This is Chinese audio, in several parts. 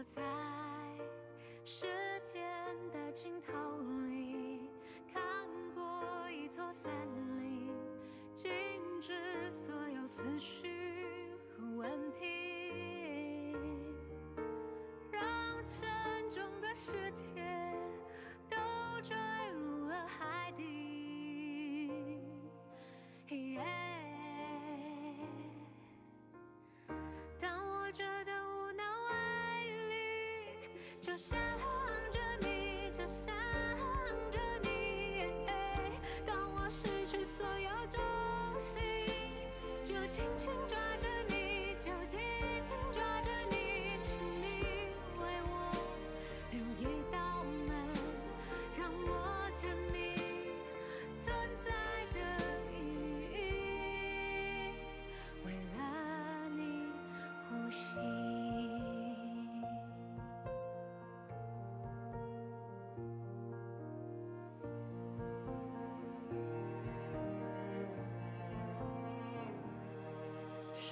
我在时间的尽头里看过一座森林，静止所有思绪。就想着你，就想着你。当我失去所有东西，就轻轻抓着你，就紧。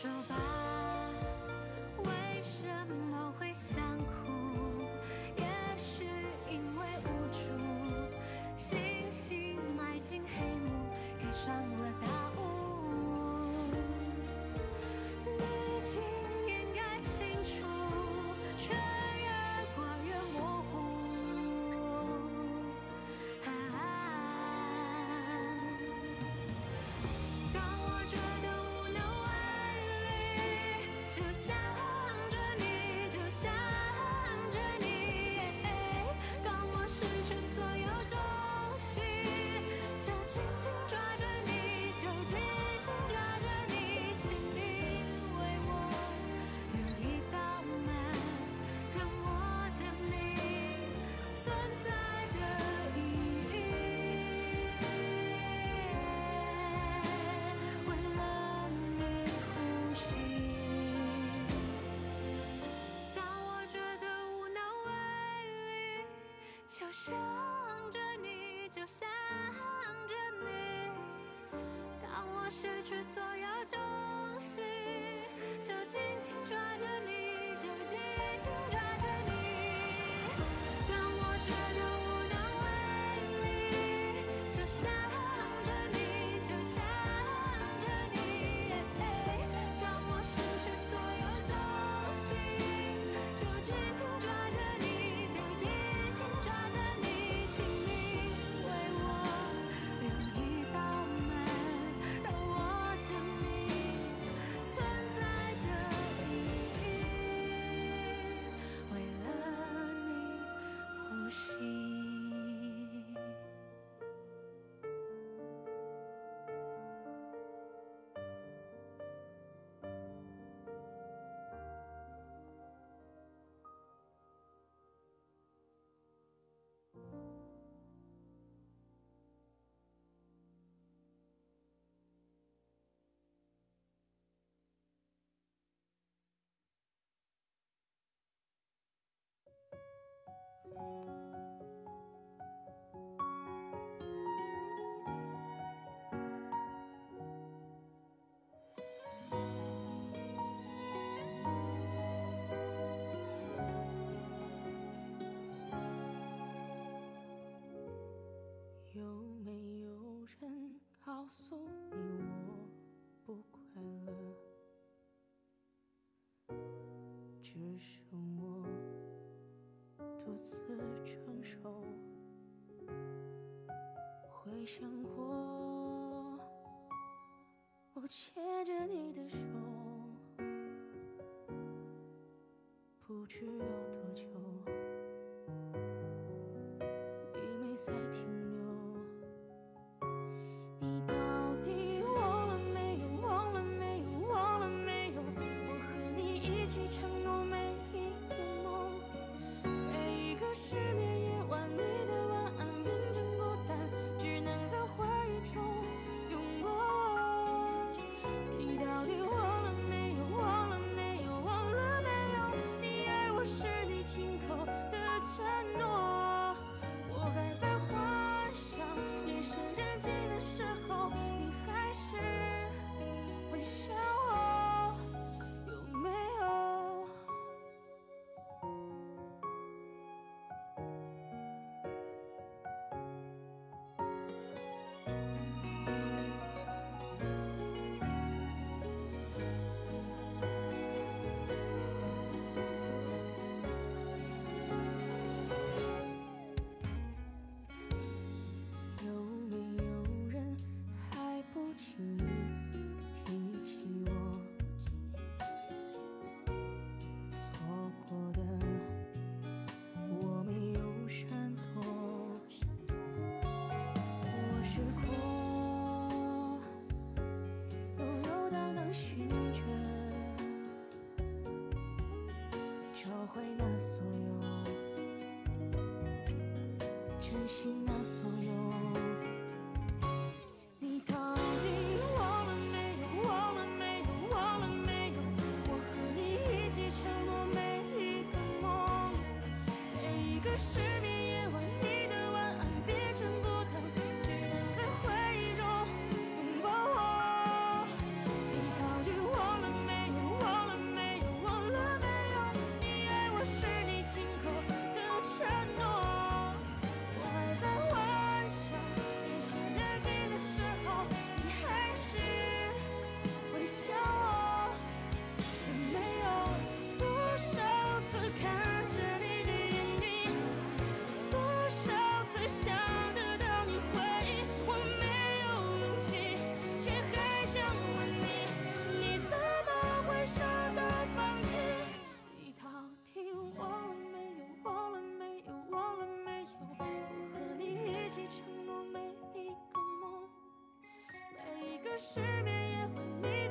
说吧。存在的意义为了你呼吸当我觉得无能为力就想着你就想着你当我失去所有有没有人告诉我？想过，我牵着你的手，不知有多久，你没再停留。你到底忘了没有？忘了没有？忘了没有？我和你一起承诺。changing 真心失眠也会迷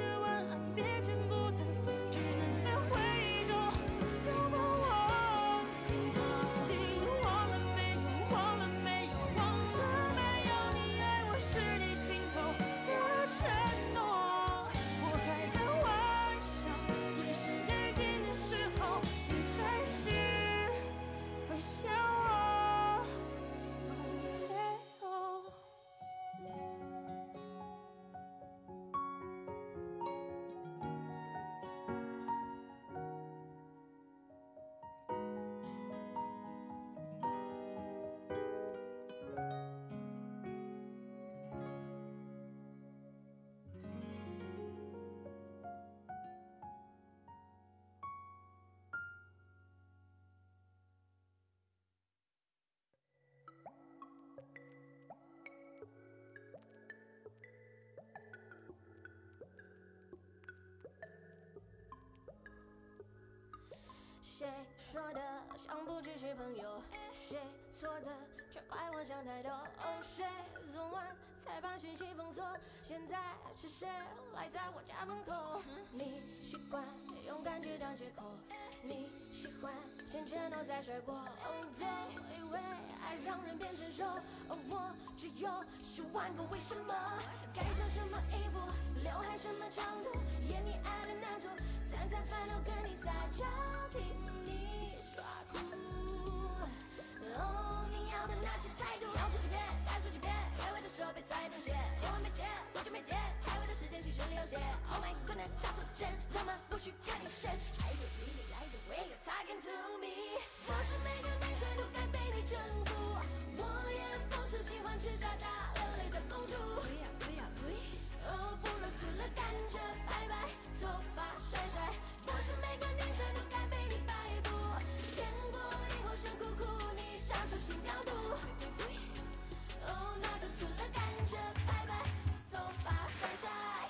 谁说的相不只是朋友？谁错的却怪我想太多？哦，谁昨晚才把讯息封锁？现在是谁赖在我家门口？你习惯用感觉当借口，你喜欢先承诺再甩锅。哦，都以为爱让人变成熟，而我只有十万个为什么。该穿什么衣服，刘海什么长度，演你爱的男主，三餐饭都跟你撒娇，听的那些态度，要说几遍，该说几遍，开会的时候别踩等鞋，电话没接，手机没电，开会的时间其实有写。Oh my goodness，大错针，怎么不去看医生？I don't really like the way you talking to me。不是每个女孩都该被你征服，我也不是喜欢吃渣渣流泪的公主。呸呀呸呀呸！哦，不如除了甘蔗，拜拜，头发甩甩。不是每个女孩都该被你摆布，见过以后想哭哭，你。哦，那就除了感觉，拜拜，头发甩甩。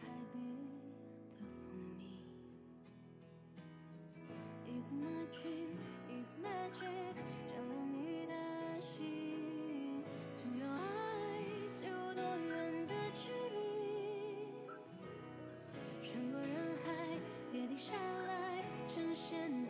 海底的蜂蜜。It's magic, it's magic，照亮你的心。To your eyes，有多远的距离？穿过人海，别停下来，呈现。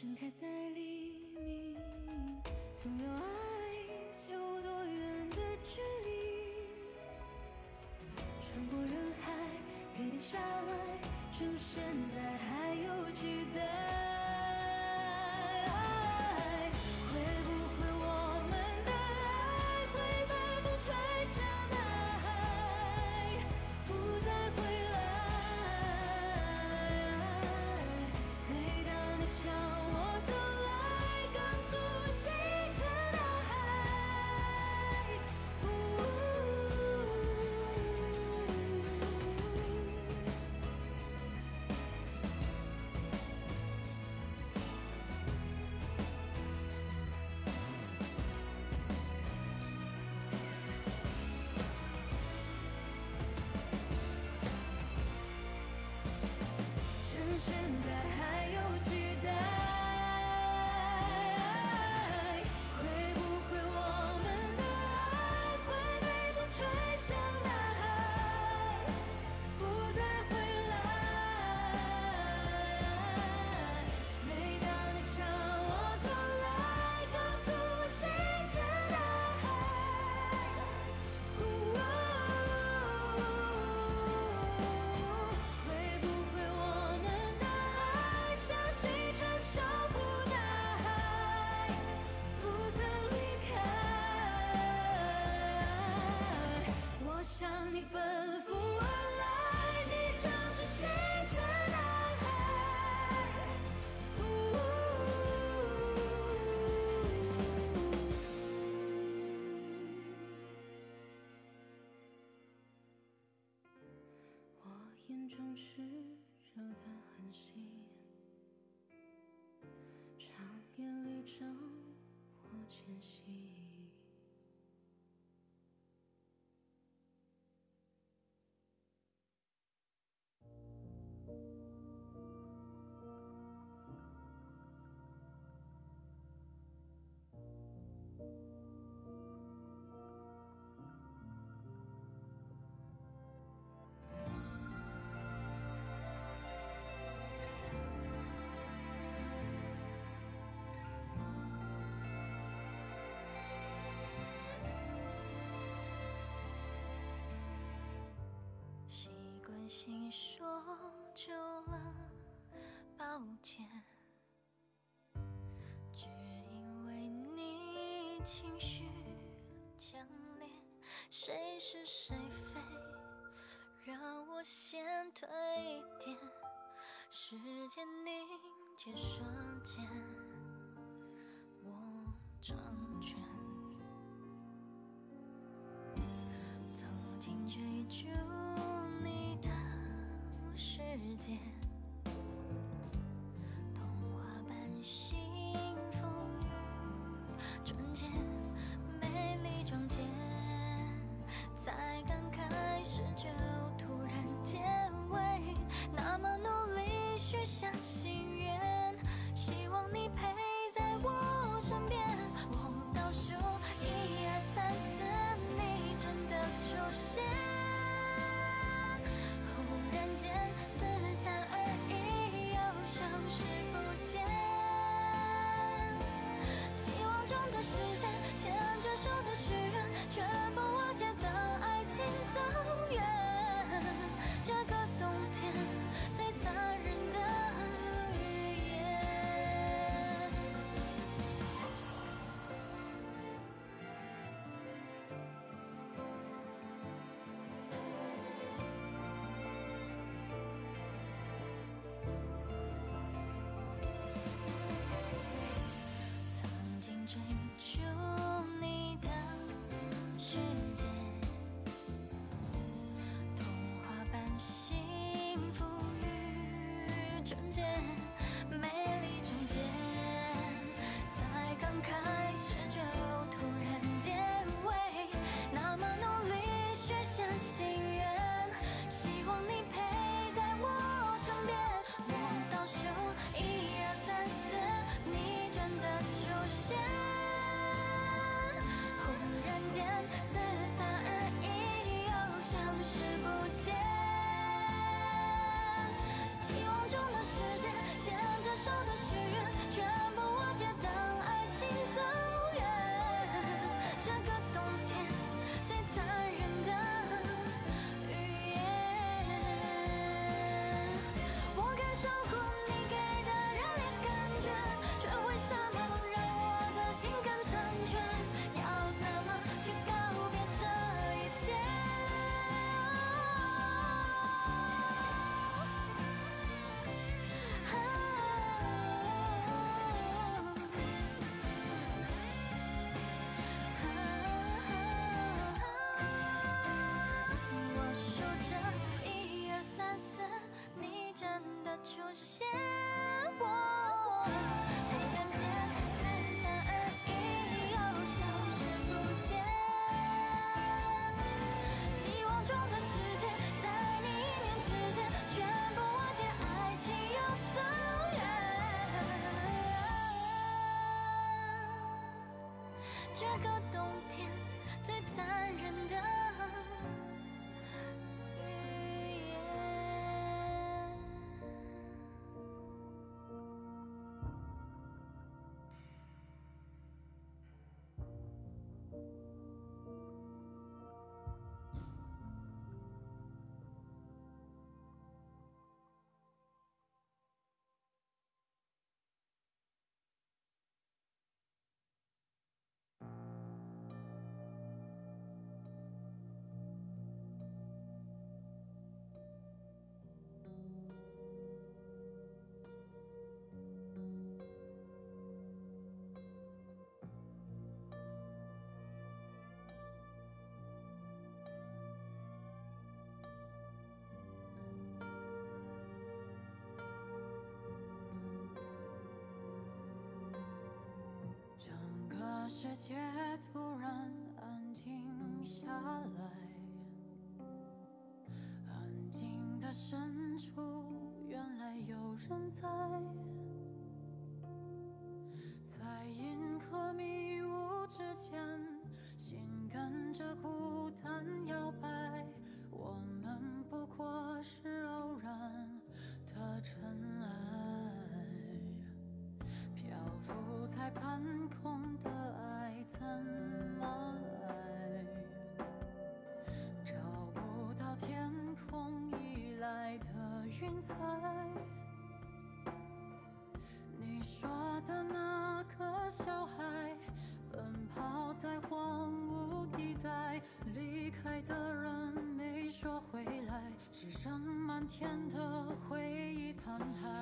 盛开在黎明，总有爱，有多远的距离，穿过人海，别停下来，趁现在还有期待。心说出了抱歉。只因为你情绪强烈谁是谁非？让我先退一点。时间凝结瞬间我成全曾经追逐世界。有些世界突然安静下来，安静的深处，原来有人在，在银河迷雾之间，心跟着孤单摇天的回忆残骸。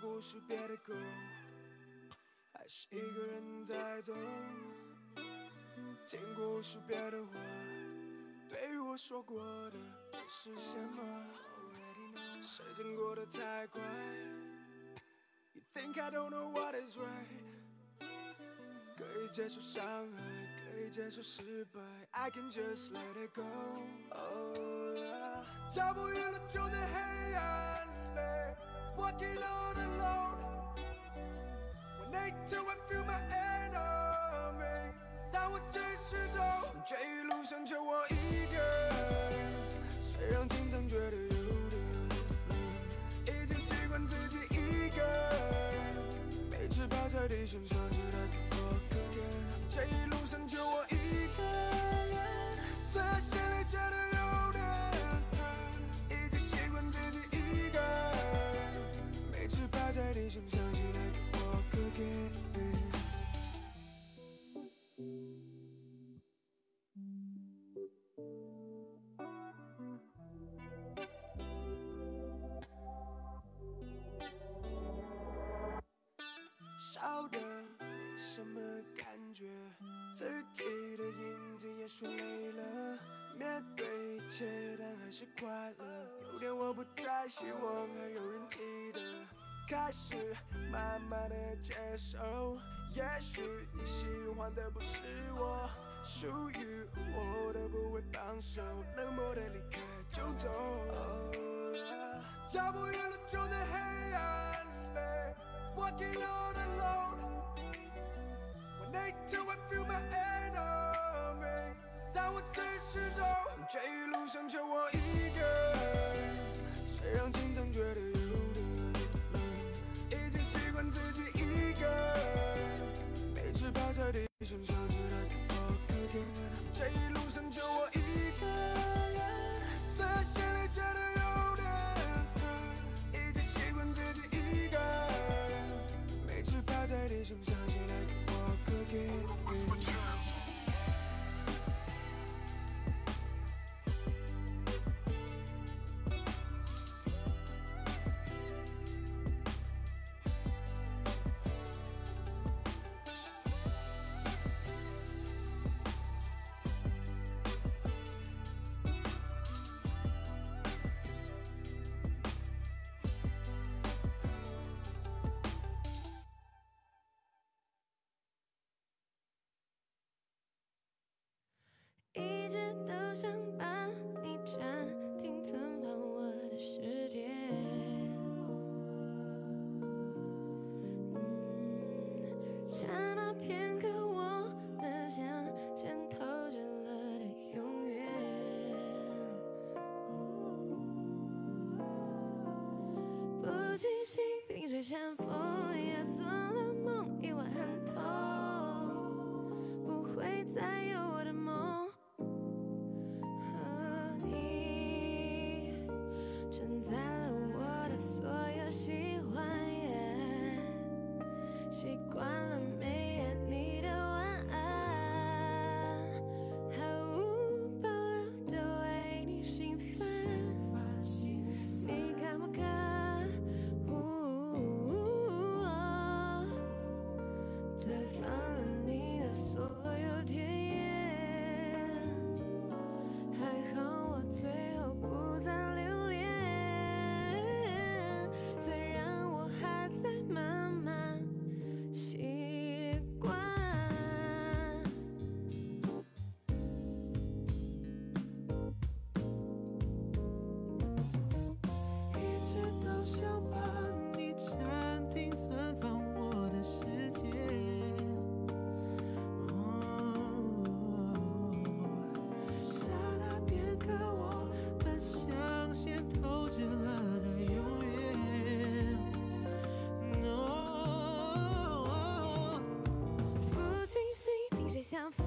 故事别的够，还是一个人在走。听故事别的话，对于我说过的是什么。时间过得太快，You think I don't know what is right？可以接受伤害，可以接受失败，I can just let it go。Oh yeah，脚步遗落就在黑暗里，Walking all alone。When I till I feel my enemy，但我只是懂，这一路上就我一个人。虽然经常觉得有点累，已经习惯自己一个。每次趴在地上想起来跟我可怜，这一路上就我一个，我可怜。少的没什么感觉，自己的影子也说累了，面对一切但还是快乐。有点我不太希望还有人记得，开始慢慢的接受，也许你喜欢的不是我，属于我的不会放手，冷漠的离开就走。Oh, yeah 脚步遗落就在黑暗里。Walking all alone. When I till I feel my enemy，但我只是懂，这一路上就我一个人。虽然每次趴在地上想起来跟我可怜，承载了我的所有喜欢，也习惯想。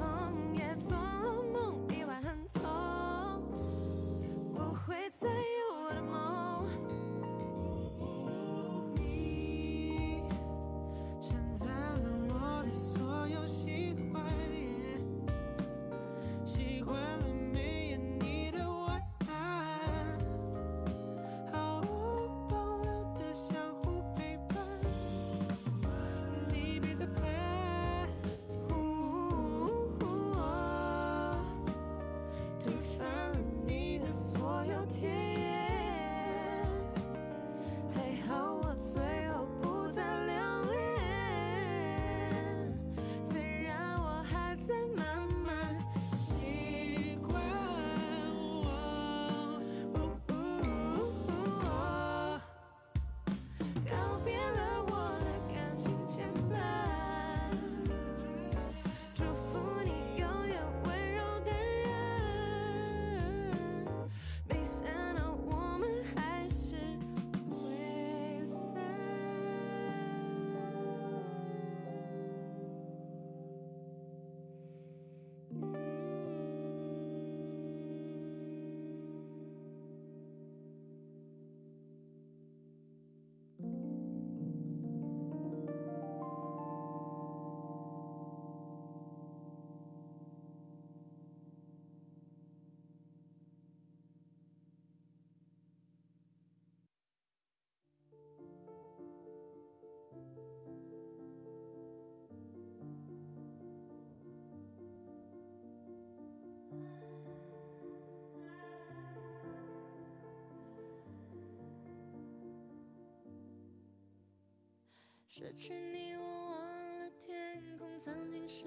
失去你，我忘了天空曾经是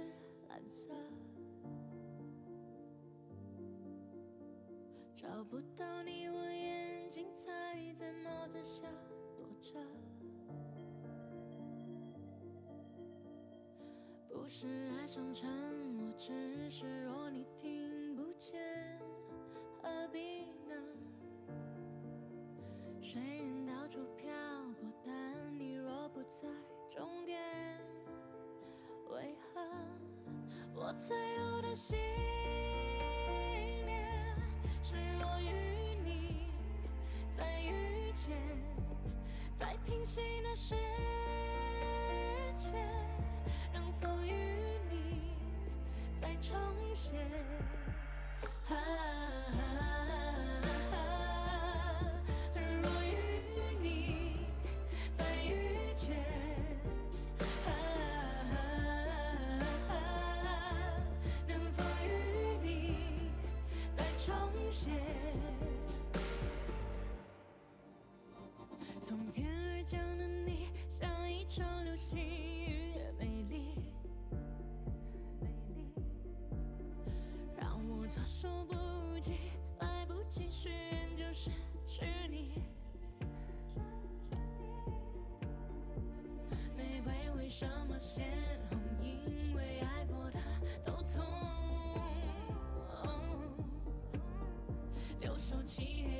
蓝色。找不到你，我眼睛才在帽子下躲着。不是爱上沉默，只是若你听不见，何必呢？水最后的信念是我与你再遇见，在平行的世界，能否与你再重现？啊从天而降的你，像一场流星雨，美丽，让我措手不及，来不及许愿就失去你。玫瑰为什么鲜红？因为爱过的都痛。留守漆黑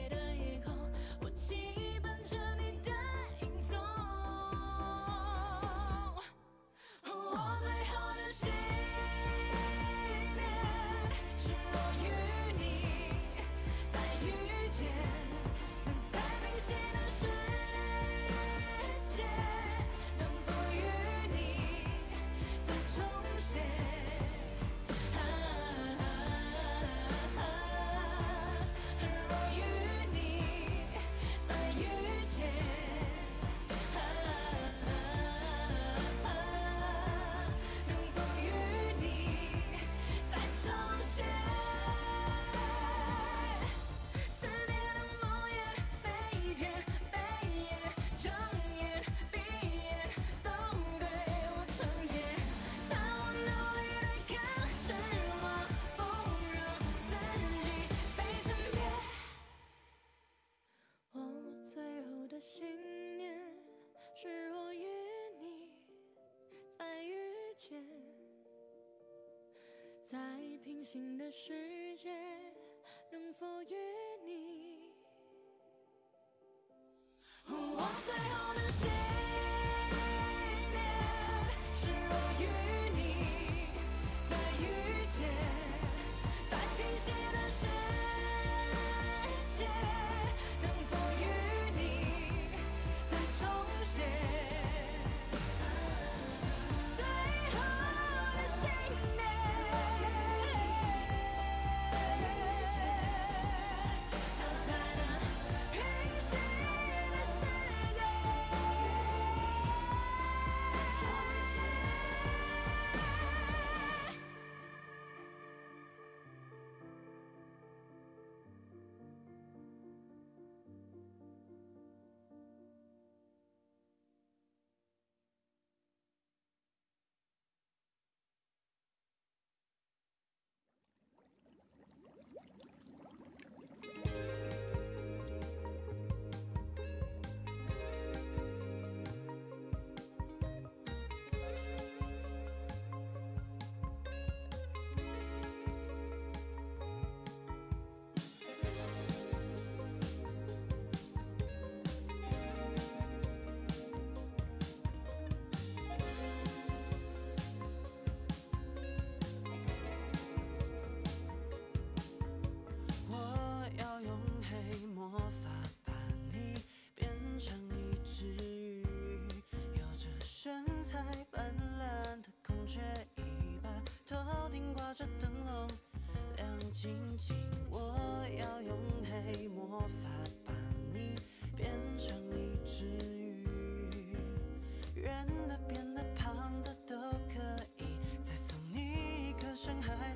在平行的世界炫彩斑斓的孔雀尾巴，头顶挂着灯笼，亮晶晶。我要用黑魔法把你变成一只鱼，圆的、扁的、胖的都可以，再送你一颗深海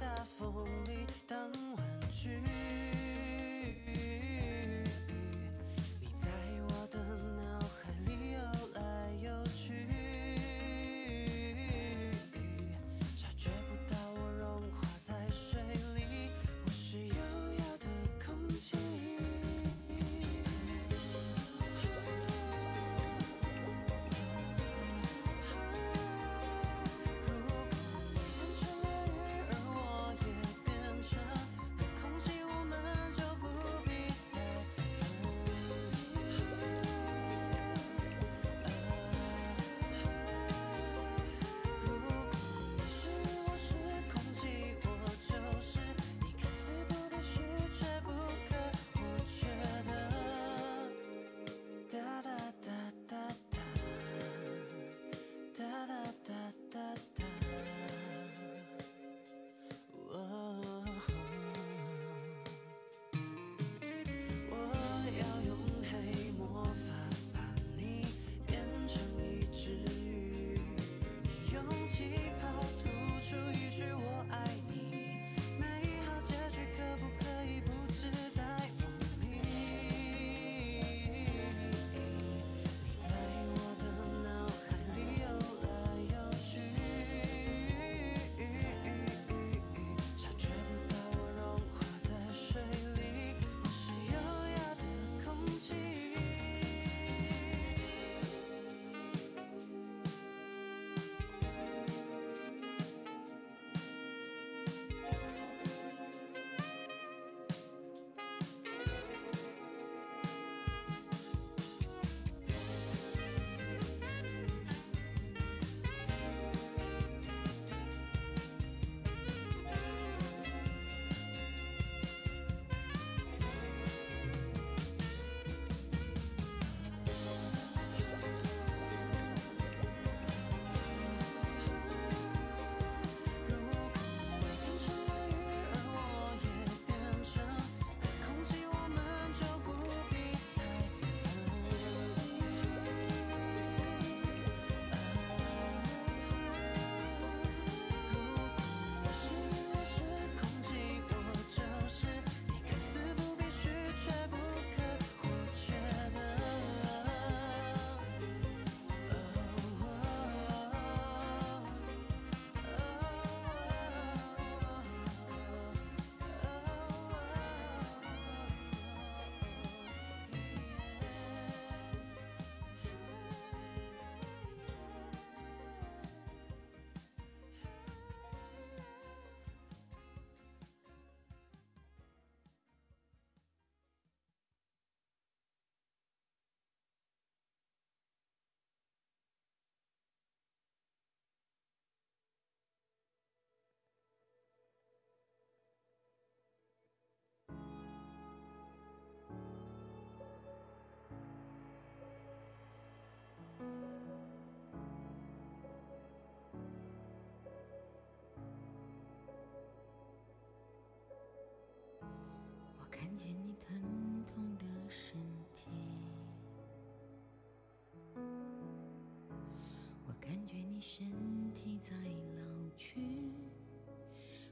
身体在老去，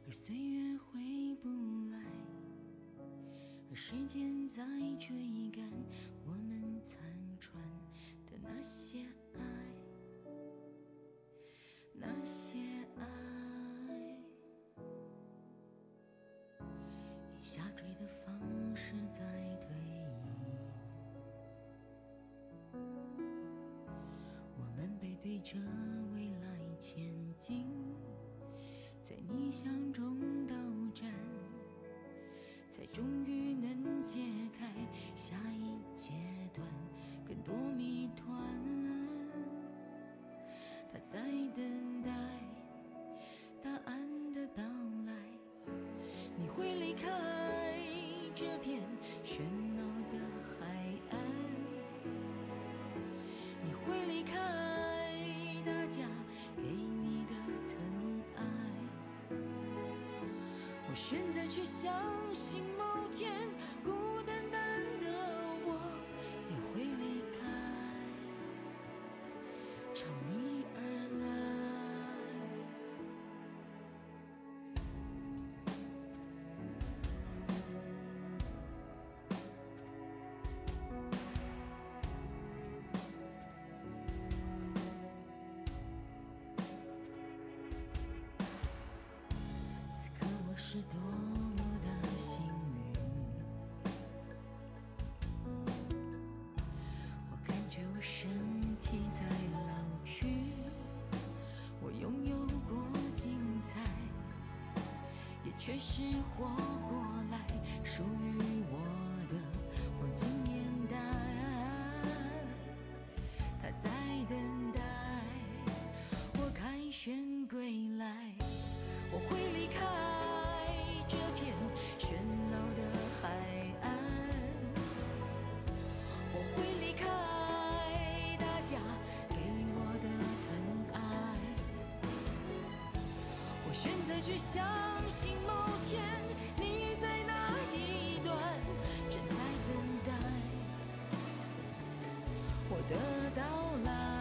而岁月回不来，而时间在追赶我们残喘的那些爱，那些爱。以下坠的方式在推移，我们背对着心，在逆向中斗战，才终于能解开下一阶段更多谜团。他在等选择去相信某天是多么的幸运，我感觉我身体在老去，我拥有过精彩，也确实活过来属于我。去相信某天你在那一端正在等待我的到来。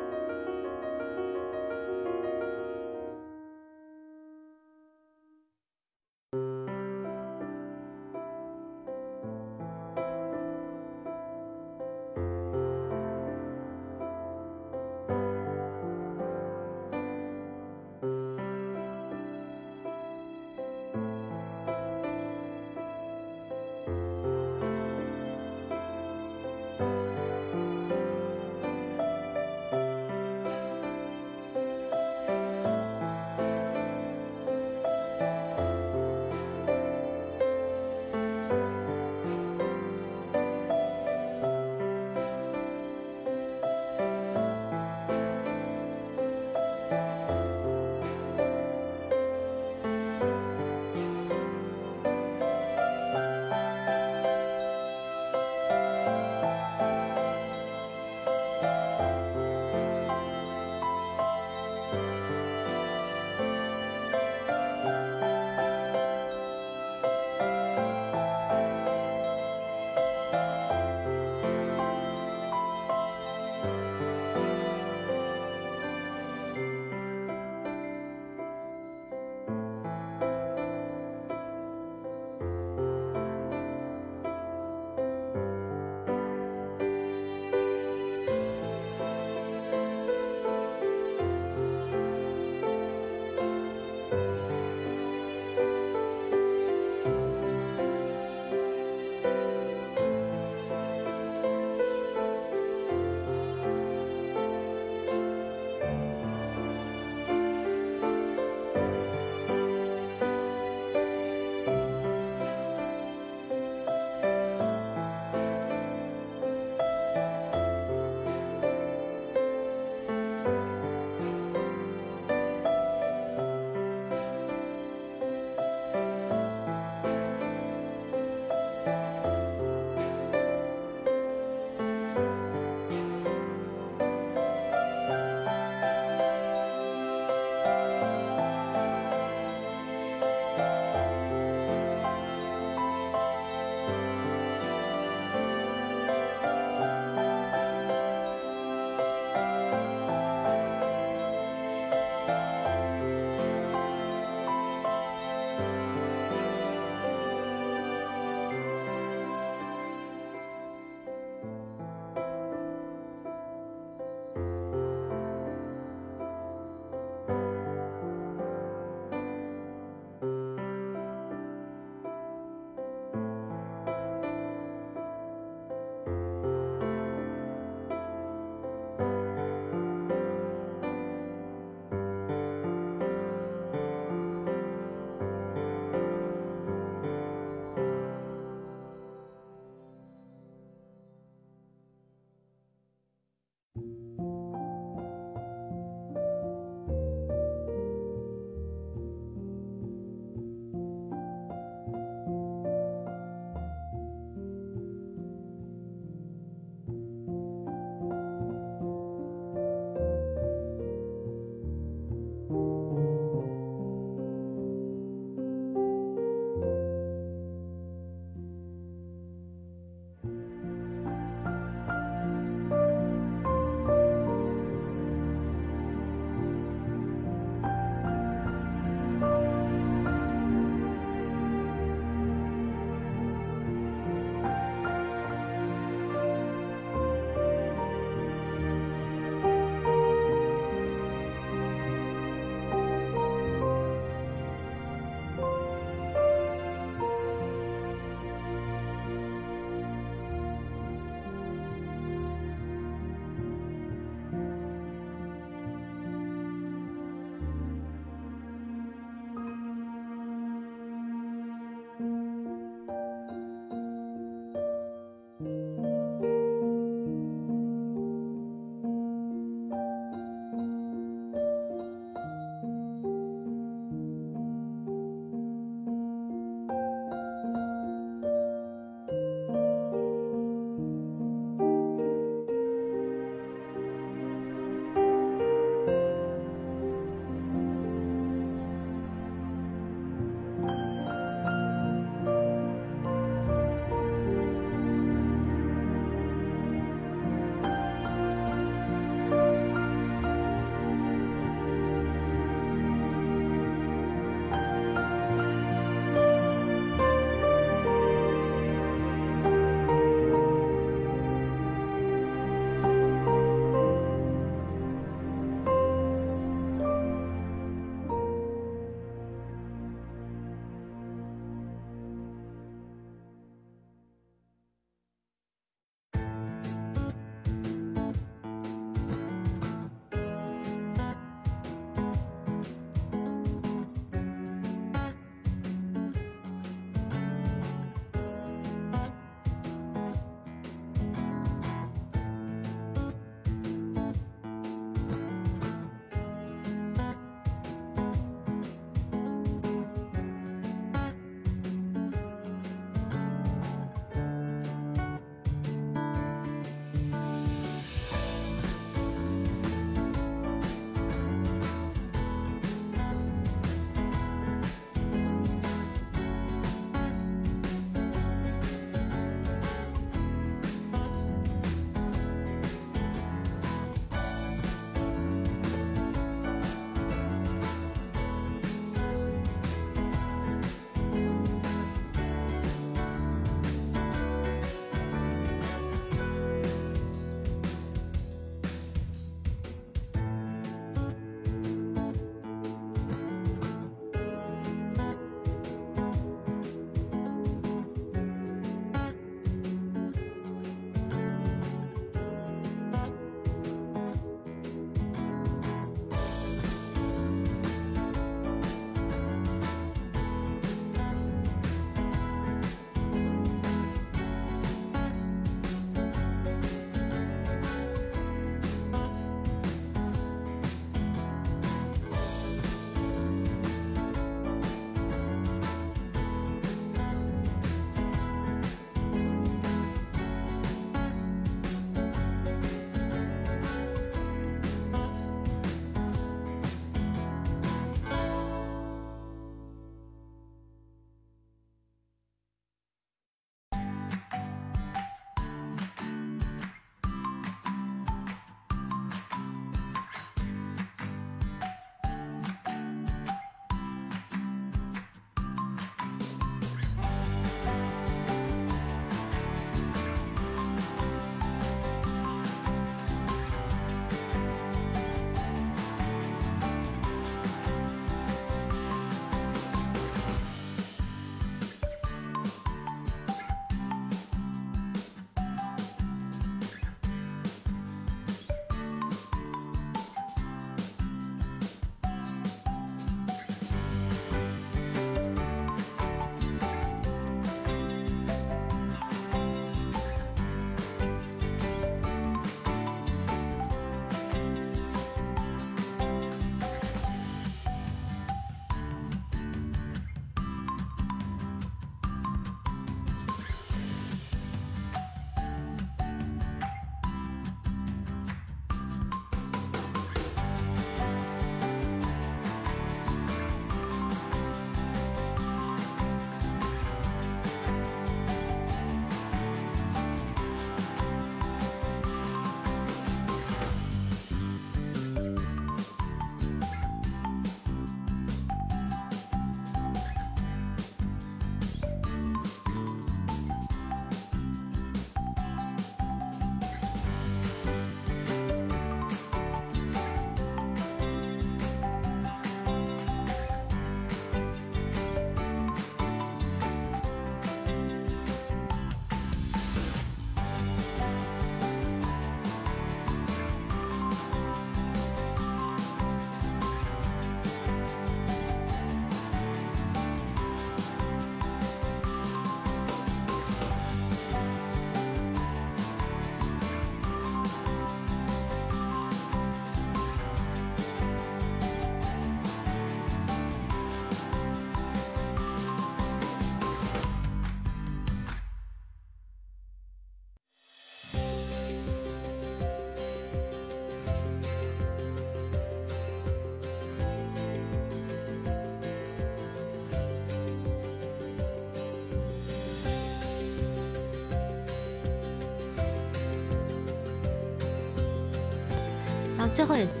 最后也。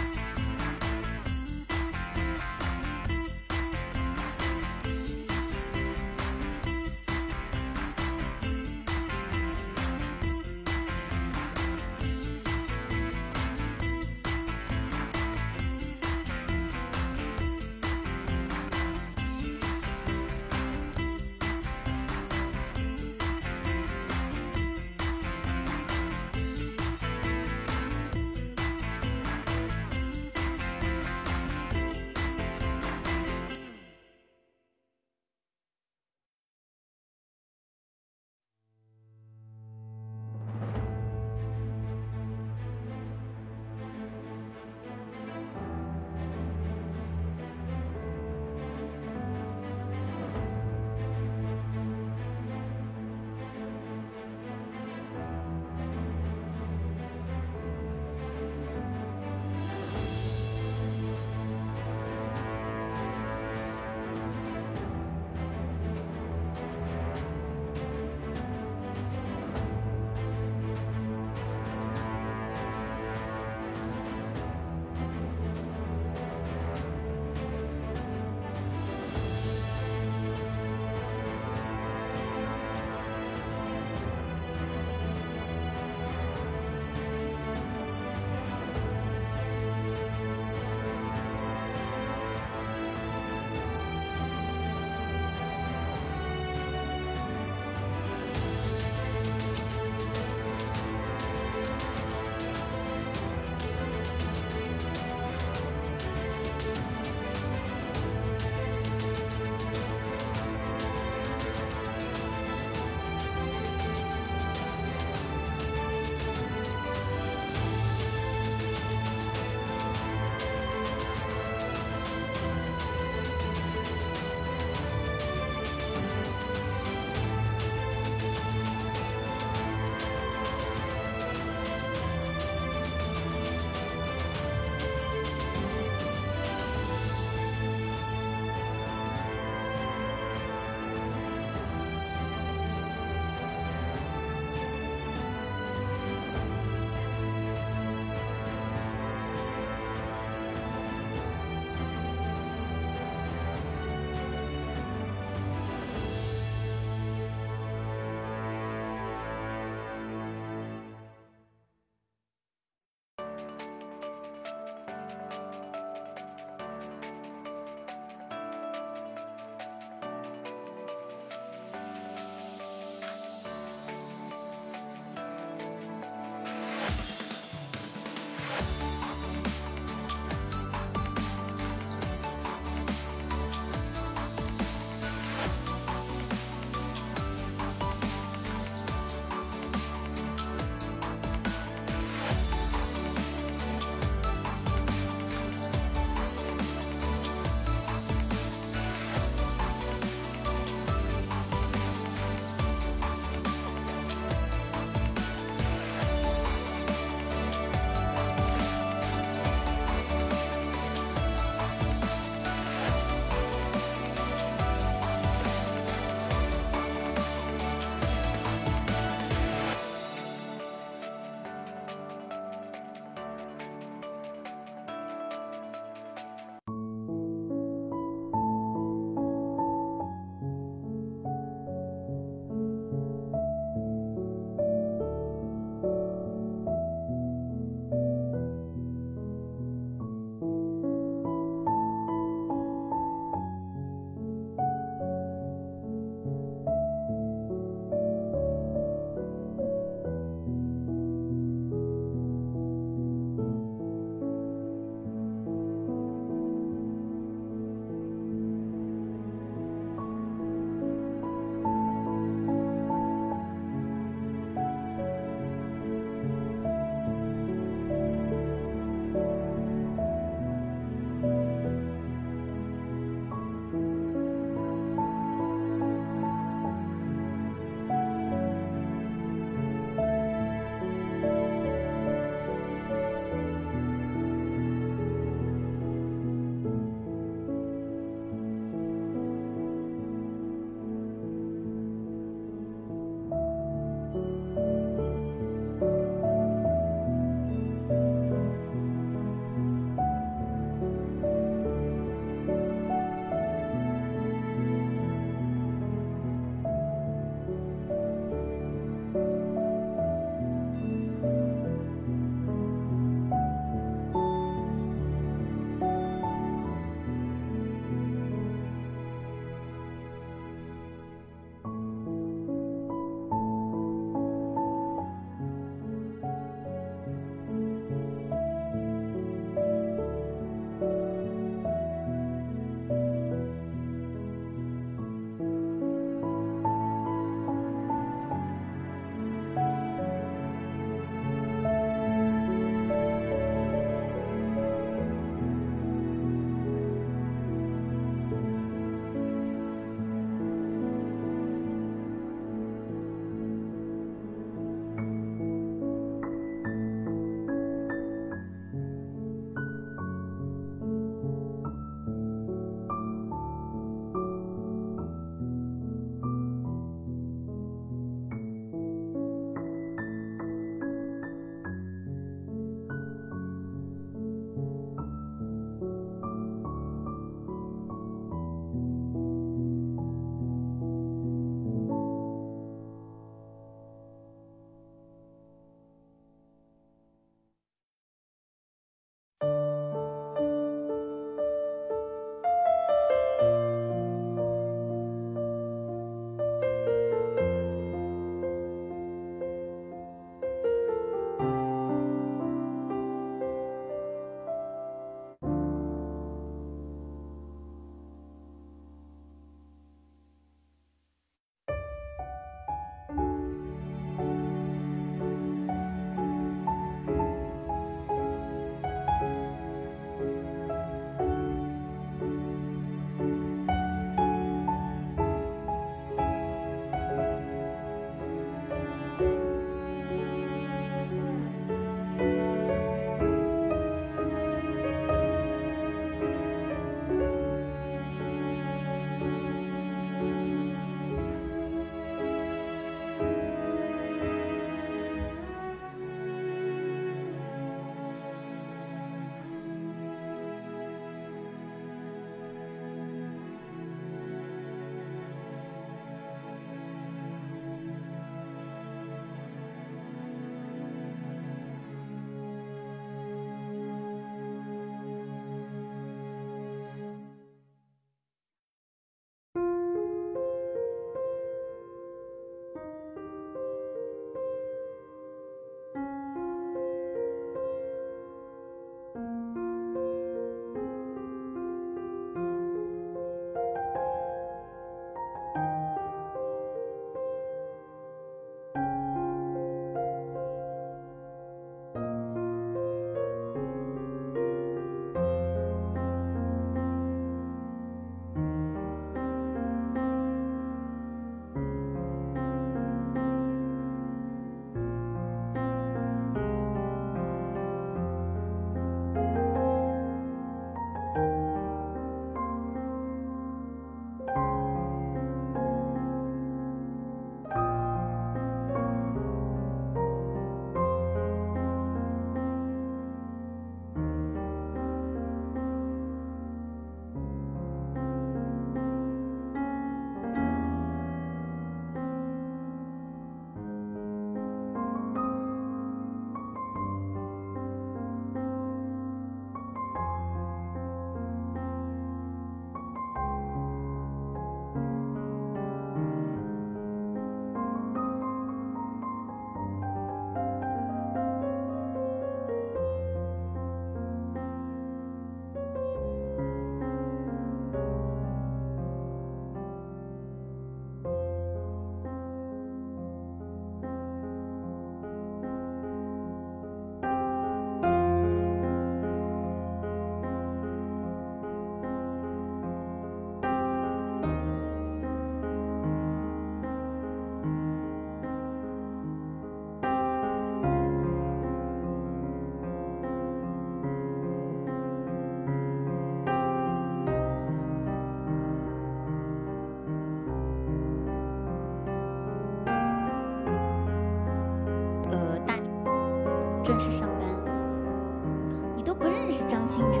张信哲，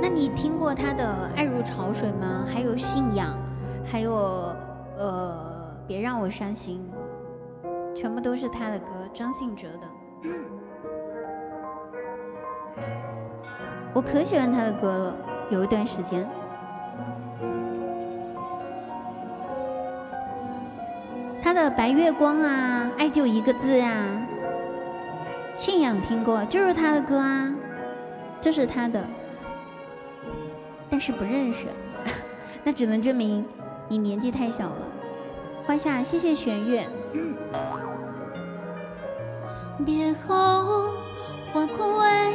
那你听过他的《爱如潮水》吗？还有《信仰》，还有呃，别让我伤心，全部都是他的歌，张信哲的。我可喜欢他的歌了，有一段时间。他的《白月光》啊，《爱就一个字》啊，《信仰》听过，就是他的歌啊，就是他的，但是不认识，那只能证明你年纪太小了。花下，谢谢玄月。别后花枯萎，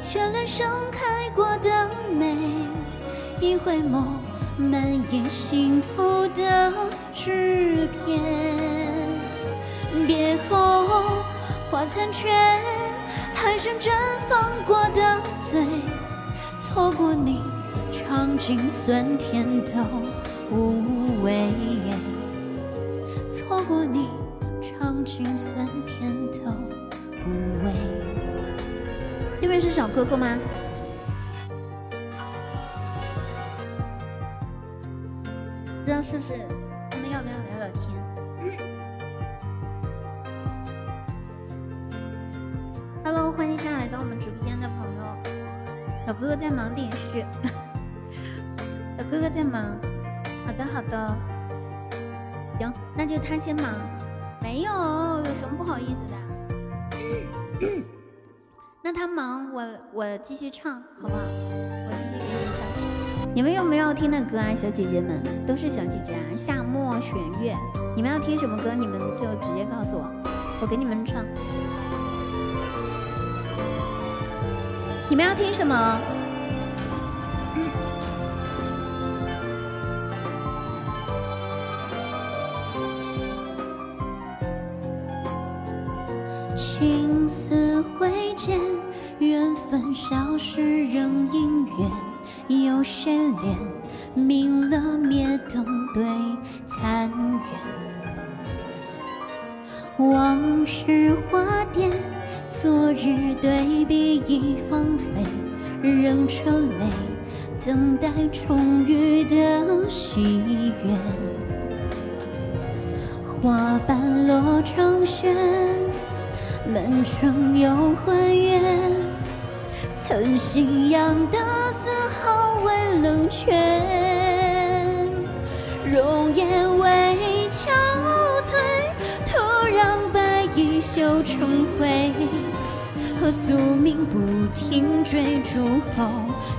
却恋盛开过的美，一回眸。满眼幸福的诗篇，别后花残缺，还剩绽放过的嘴，错过你，尝尽酸甜都无味。错过你，尝尽酸甜都无味。对面是小哥哥吗？不知道是不是？哥哥在忙点事，小 哥哥在忙。好的，好的。行，那就他先忙。没有，有什么不好意思的？那他忙，我我继续唱，好不好？我继续给你们唱。你们有没有听的歌啊，小姐姐们？都是小姐姐啊！夏末弦月，你们要听什么歌？你们就直接告诉我，我给你们唱。你们要听什么？青丝挥剑，缘分消失仍隐约。有谁怜明了灭灯对残垣？往事化蝶，昨日对比已芳菲，仍着泪，等待重遇的喜悦。花瓣落成雪，满城又还原。曾信仰的丝毫未冷却，容颜未憔悴，徒让白衣袖成灰。和宿命不停追逐后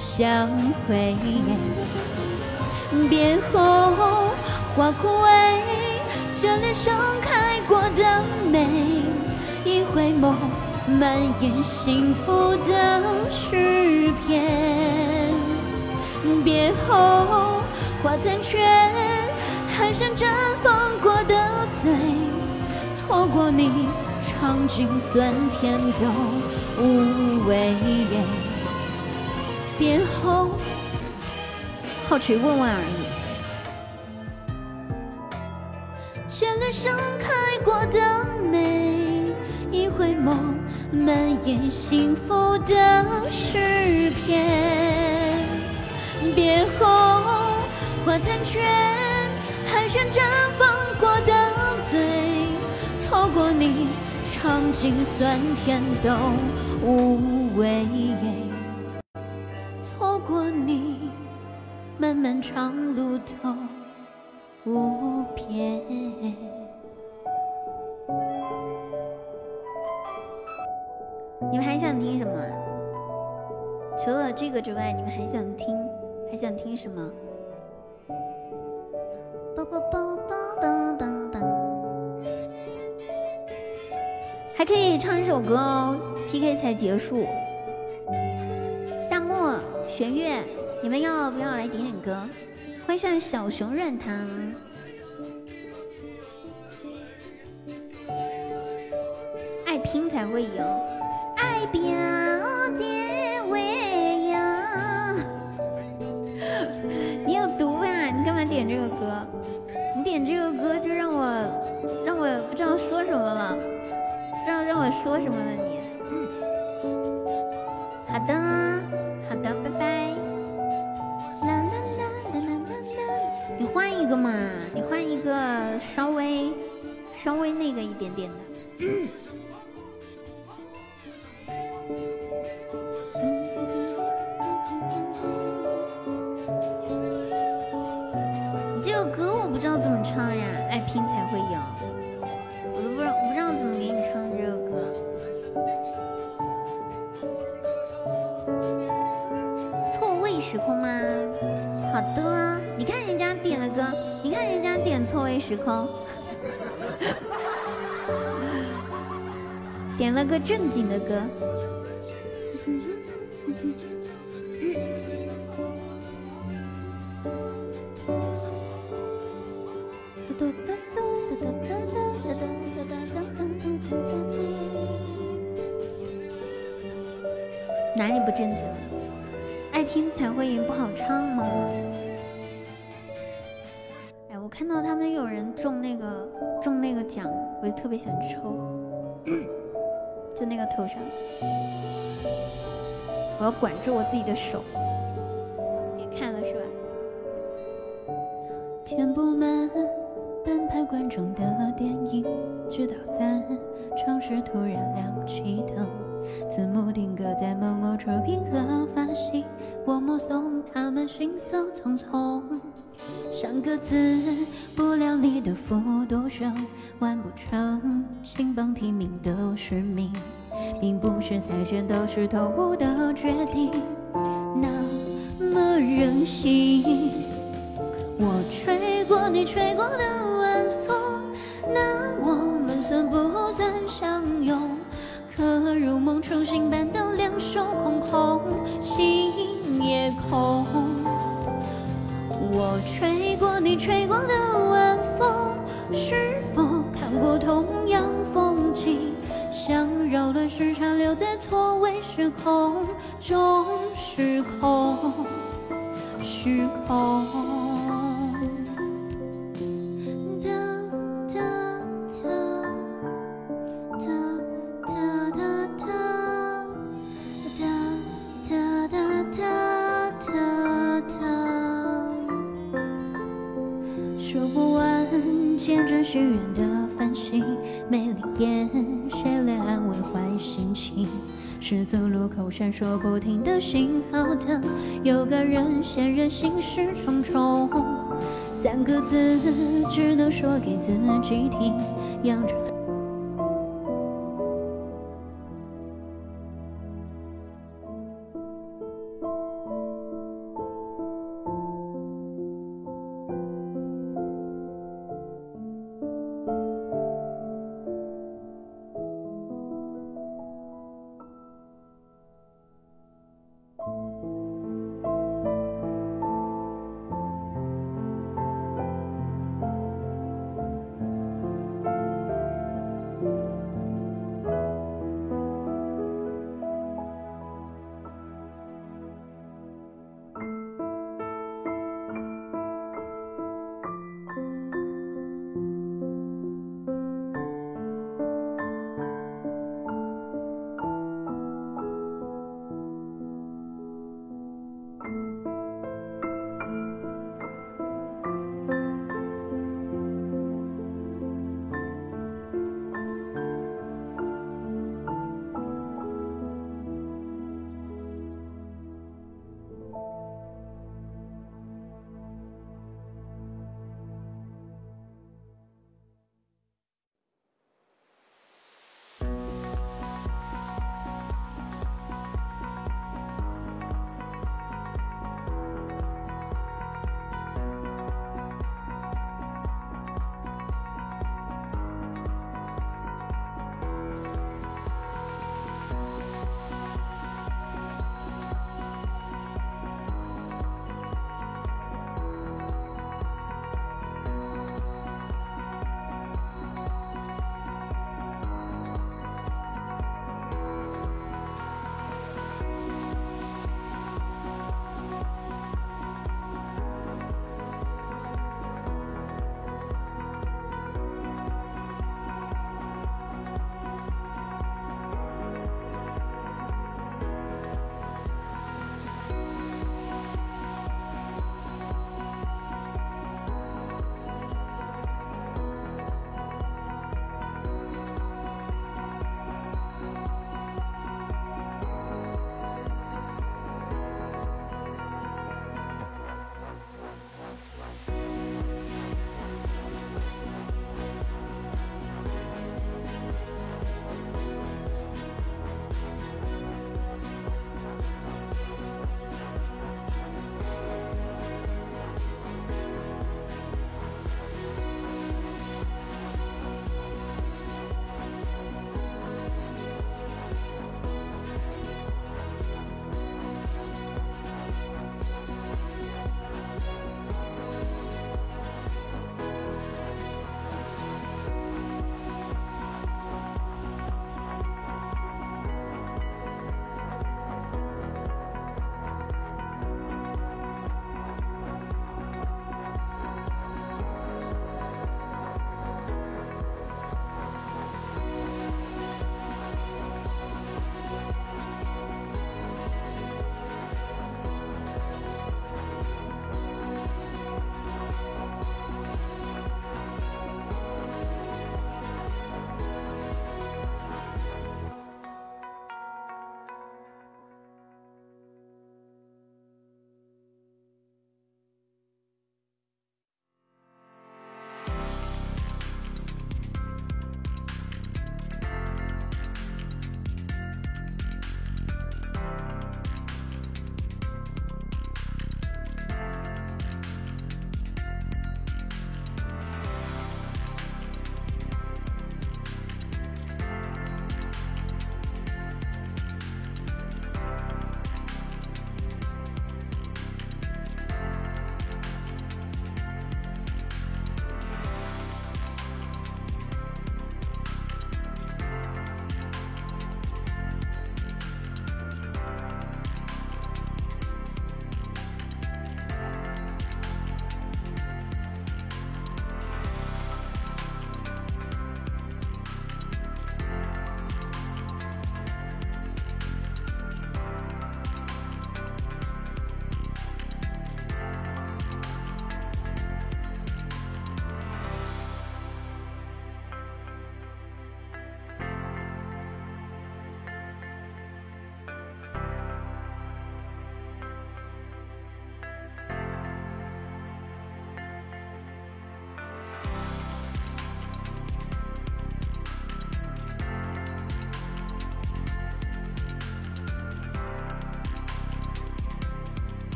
相会，别后花枯萎，这恋盛开过的美，一回眸。满眼幸福的诗篇，别后花残缺，还剩绽放过的嘴，错过你，尝尽酸甜都无味。别后，好奇问问而已。绚烂盛开过的美，一回眸。满眼幸福的诗篇，别后花残缺，还剩绽放过的尝尽酸甜都无味。错过你，漫漫长路都无边。你们还想听什么？除了这个之外，你们还想听？还想听什么？还可以唱一首歌哦。PK 才结束。夏末、弦月，你们要不要来点点歌？欢迎上小熊软糖。爱拼才会赢。爱表姐为呀，你有毒吧？你干嘛点这个歌？你点这个歌就让我让我不知道说什么了。让让我说什么呢你？好的，好的，拜拜。啦啦啦啦啦啦啦！你换一个嘛，你换一个稍微稍微那个一点点的。位时空，点了个正经的歌。哪里不正经？爱听才会赢，不好唱吗？看到他们有人中那个中那个奖，我就特别想抽，就那个头上，我要管住我自己的手。别看了是吧？填不满半排观众的电影，直到三场时突然亮起灯。字幕定格在某某出品和发行，我目送他们行色匆匆，像个字不量力的复读生，完不成金榜题名都是命，并不是猜拳都是头部的决定，那么任性。我吹过你吹过的晚风，那我们算不算相拥？可如梦初醒般的两手空空，心也空。我吹过你吹过的晚风，是否看过同样风景？像扰乱时差留在错位时空中，时空，时空。许愿的繁星，美丽眼，谁来安慰坏心情？十字路口闪烁不停的信号灯，有个人显然心事重重，三个字只能说给自己听，仰着。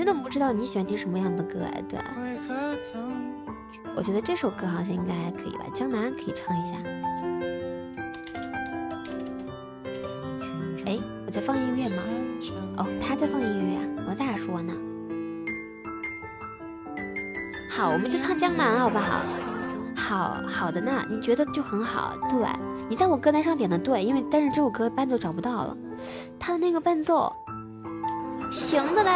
真的不知道你喜欢听什么样的歌哎。对，我觉得这首歌好像应该还可以吧，《江南》可以唱一下。哎，我在放音乐吗？哦，他在放音乐呀，我咋说呢？好，我们就唱《江南》好不好？好好的呢，你觉得就很好。对你在我歌单上点的对，因为但是这首歌伴奏找不到了，他的那个伴奏行的嘞。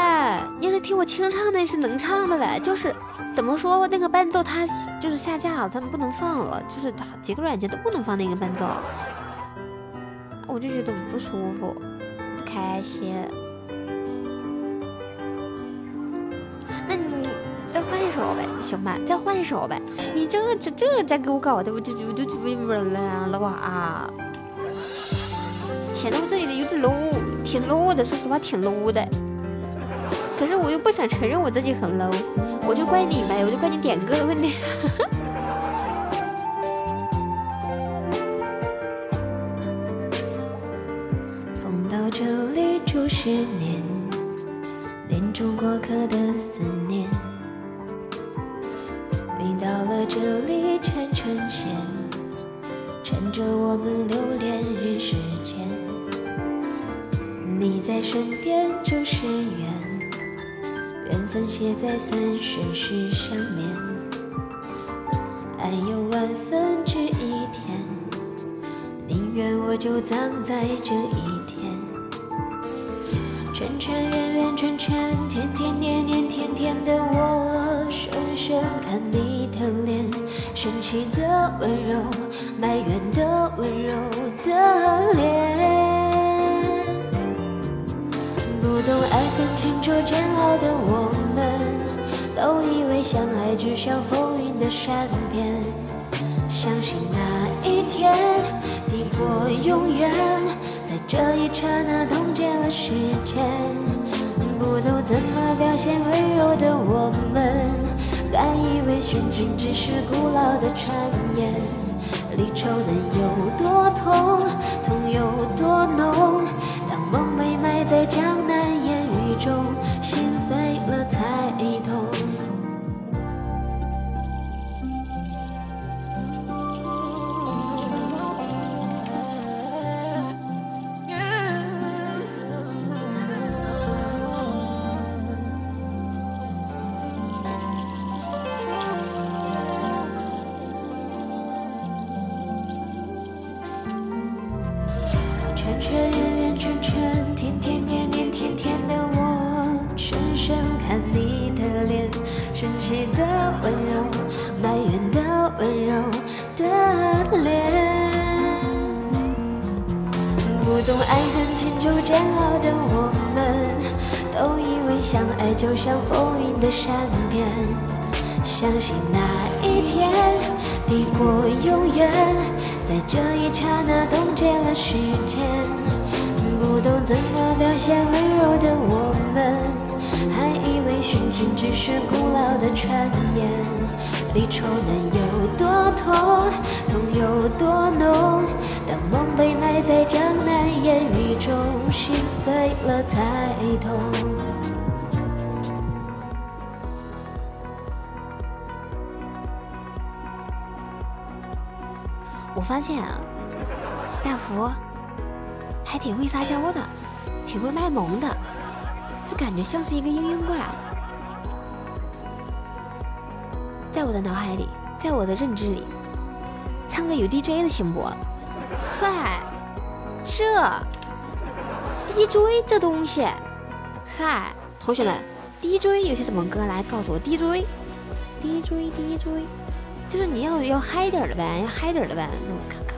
你要是听我清唱那是能唱的嘞，就是怎么说那个伴奏它就是下架了，他们不能放了，就是几个软件都不能放那个伴奏，我就觉得不舒服，不开心。那你再换一首呗，行吧，再换一首呗。你这这这再给我搞的，我就我就就就不了了哇！显得我自己的有点 low，挺 low 的，说实话挺 low 的。可是我又不想承认我自己很 low，我就怪你呗，我就怪你点歌的问题。风到这里就是你，行不？嗨，这 DJ 这东西，嗨，同学们，DJ 有些什么歌来告诉我？DJ，DJ，DJ。就是你要要嗨点的呗，要嗨点的呗，那我看看，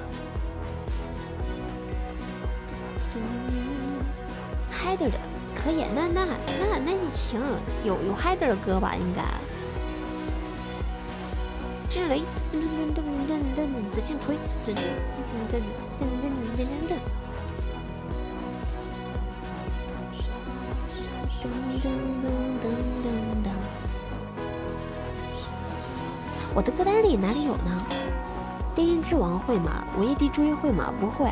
嗨点的可以，那那那那也行，有有嗨点的歌吧，应该。噔噔噔噔噔噔噔噔噔噔噔，我的歌单里哪里有呢？电音之王会吗？午夜地珠约会吗？不会。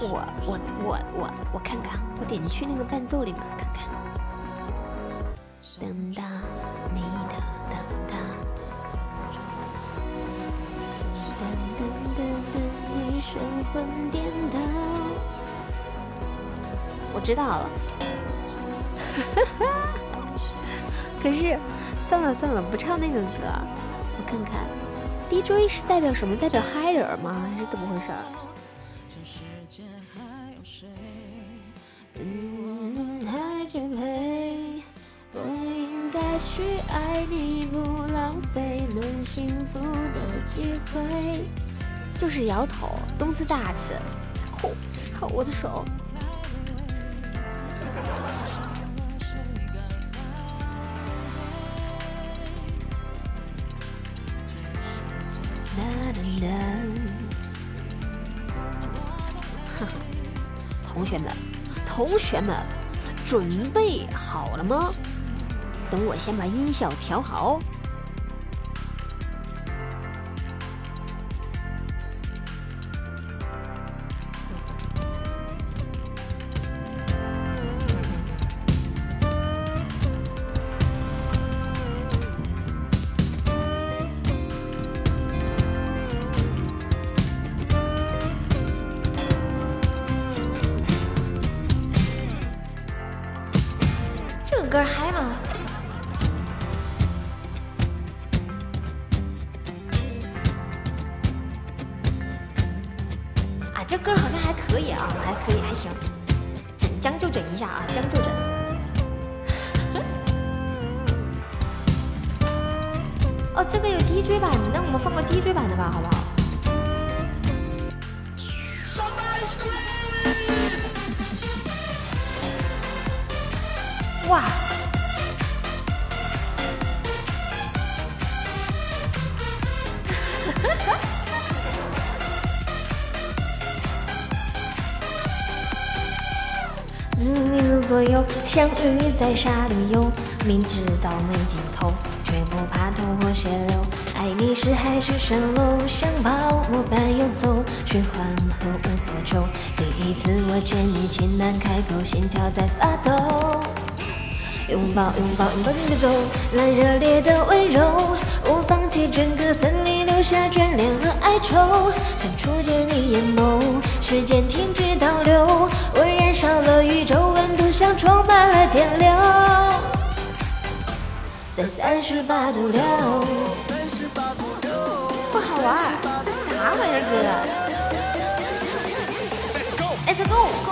我我我我我看看，我点去那个伴奏里面看看。等到你。神魂颠倒。我知道了，可是算了算了，不唱那个歌。我看看，DJ 是代表什么？代表嗨人吗？还是怎么回事？嗯，还绝配。我应该去爱你，不浪费能幸福的机会。就是摇头，动次大次。吼，好，我的手。哒哒哒。同学们，同学们，准备好了吗？等我先把音效调好。相遇在沙里游，明知道没尽头，却不怕头破血流。爱你是海市蜃楼，像泡沫般游走，虚幻和无所求。第一次我见你，情难开口，心跳在发抖。拥抱，拥抱，拥抱你的走，蓝热烈的温柔，我放弃整个森林，留下眷恋和哀愁。想触见你眼眸，时间停止倒流，我燃烧了宇宙，像充满了电流，在三十八度六。不好玩，这啥玩意儿歌？Let's go go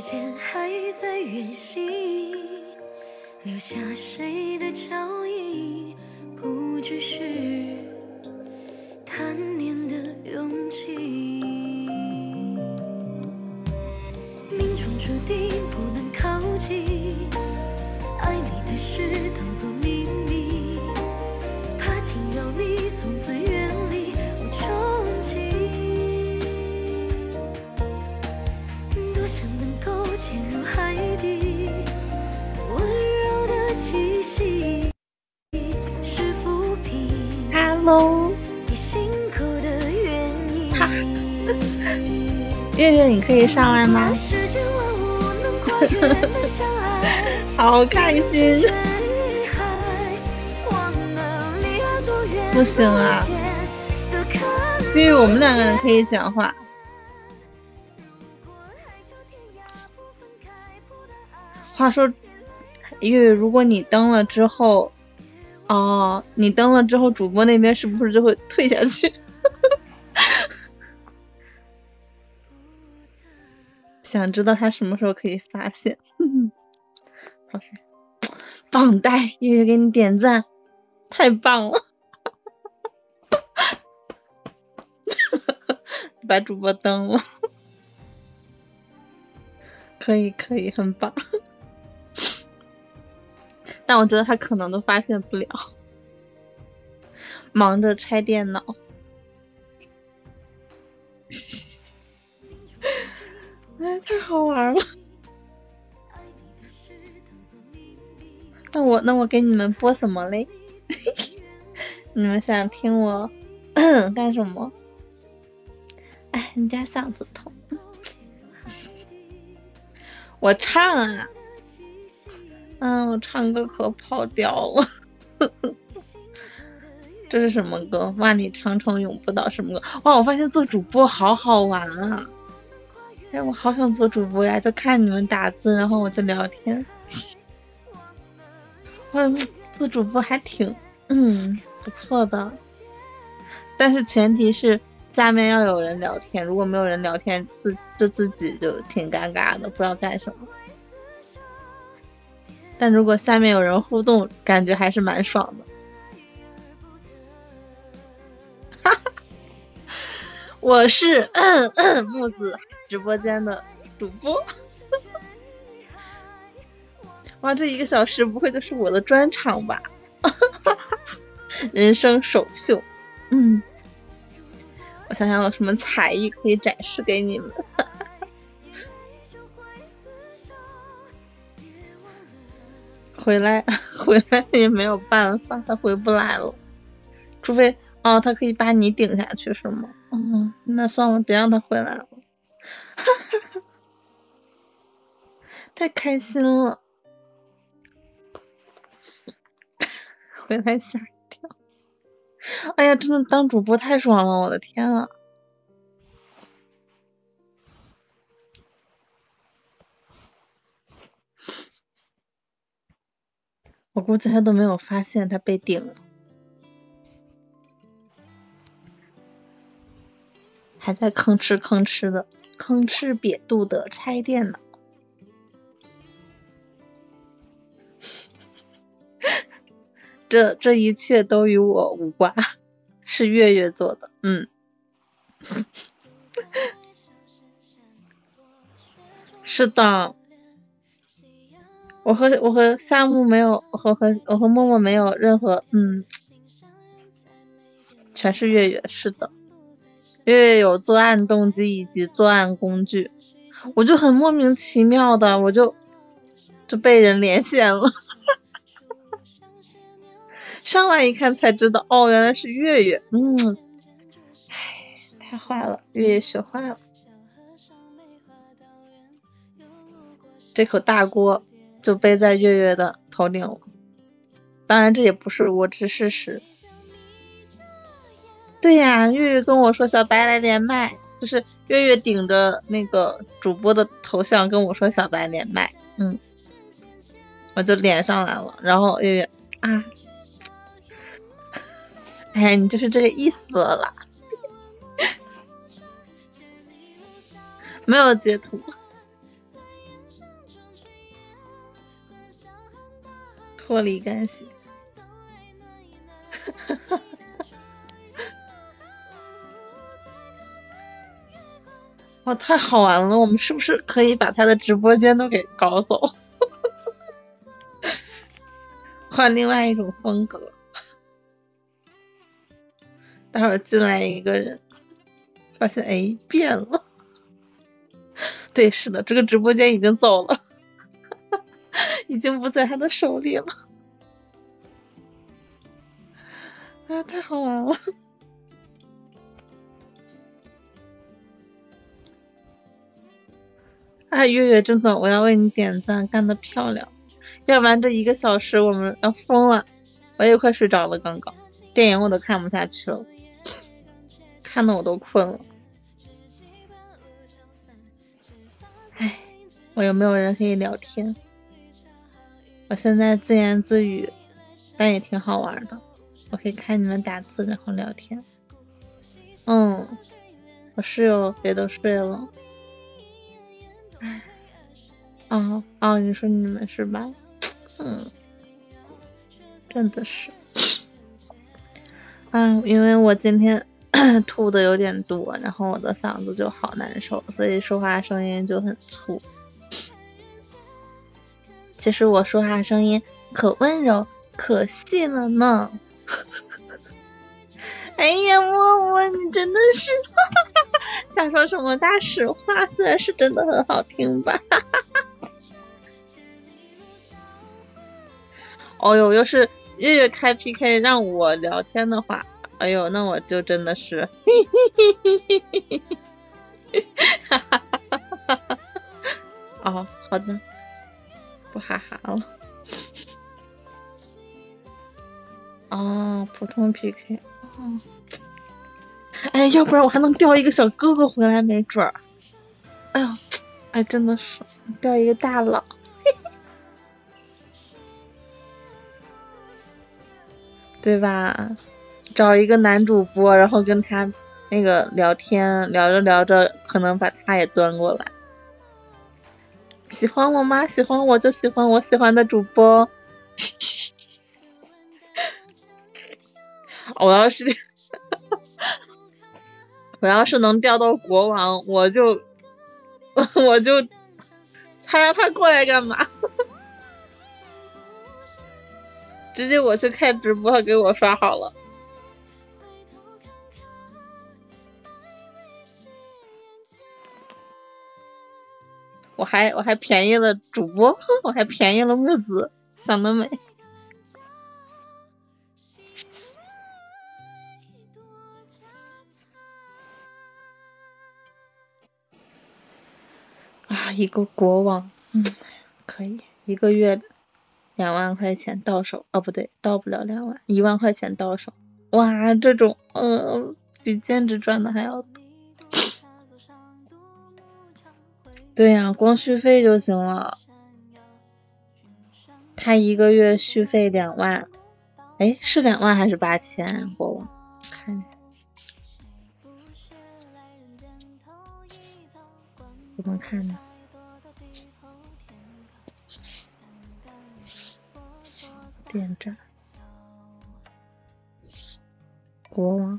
时间还在远行，留下谁的脚印，不只是你可以上来吗？好开心！不行啊，月月，我们两个人可以讲话。话说，月月，如果你登了之后，哦，你登了之后，主播那边是不是就会退下去？想知道他什么时候可以发现？好棒呆，月月给你点赞，太棒了！把主播登了，可以可以，很棒。但我觉得他可能都发现不了，忙着拆电脑。哎，太好玩了！那我那我给你们播什么嘞？你们想听我 干什么？哎，人家嗓子痛，我唱啊，嗯，我唱歌可跑调了。这是什么歌？万里长城永不倒什么歌？哇，我发现做主播好好玩啊！哎，我好想做主播呀！就看你们打字，然后我就聊天。哇，做主播还挺，嗯，不错的。但是前提是下面要有人聊天，如果没有人聊天，自就自己就挺尴尬的，不知道干什么。但如果下面有人互动，感觉还是蛮爽的。哈哈，我是嗯嗯木子直播间的主播。哇，这一个小时不会就是我的专场吧？人生首秀，嗯，我想想有什么才艺可以展示给你们。回来，回来也没有办法，他回不来了。除非，哦，他可以把你顶下去，是吗？嗯，那算了，别让他回来了。哈哈哈，太开心了。回来吓一跳！哎呀，真的当主播太爽了，我的天啊！我估计他都没有发现他被顶了，还在吭哧吭哧的、吭哧瘪肚的拆电脑。这这一切都与我无关，是月月做的。嗯，是的，我和我和夏木没有，和和我和默默没有任何，嗯，全是月月。是的，月月有作案动机以及作案工具，我就很莫名其妙的，我就就被人连线了。上来一看才知道，哦，原来是月月。嗯，唉，太坏了，月月学坏了，这口大锅就背在月月的头顶了。当然，这也不是无知事实。对呀，月月跟我说小白来连麦，就是月月顶着那个主播的头像跟我说小白连麦，嗯，我就连上来了。然后月月啊，哎，你就是这个意思了啦，没有截图，脱离干系，哈哈哈。太好玩了！我们是不是可以把他的直播间都给搞走，换另外一种风格？待会儿进来一个人，发现哎变了。对，是的，这个直播间已经走了，已经不在他的手里了。啊，太好玩了！啊，月月真的，我要为你点赞，干得漂亮！要不然这一个小时我们要疯了，我也快睡着了。刚刚电影我都看不下去了，看的我都困了。唉，我有没有人可以聊天？我现在自言自语，但也挺好玩的。我可以看你们打字，然后聊天。嗯，我室友也都睡了。唉，哦哦，你说你们是吧？嗯，真的是。嗯，因为我今天 吐的有点多，然后我的嗓子就好难受，所以说话声音就很粗。其实我说话声音可温柔、可细了呢。哎呀，默默，你真的是 想说什么大实话？虽然是真的很好听吧。哦呦，要是月月开 PK 让我聊天的话，哎呦，那我就真的是，哈哈哈哈哈哈。哦，好的，不哈哈了。哦，普通 PK。嗯，哎，要不然我还能钓一个小哥哥回来，没准儿。哎呦，哎，真的是钓一个大佬，对吧？找一个男主播，然后跟他那个聊天，聊着聊着，可能把他也端过来。喜欢我吗？喜欢我就喜欢我喜欢的主播。我要是我要是能钓到国王，我就我就他让他过来干嘛？直接我去开直播，给我刷好了。我还我还便宜了主播，我还便宜了木子，想得美。一个国王，嗯，可以，一个月两万块钱到手，哦，不对，到不了两万，一万块钱到手，哇，这种，呃，比兼职赚的还要多。对呀，光续费就行了。他一个月续费两万，哎，是两万还是八千？国王，看一下，怎么看呢？点赞，国王，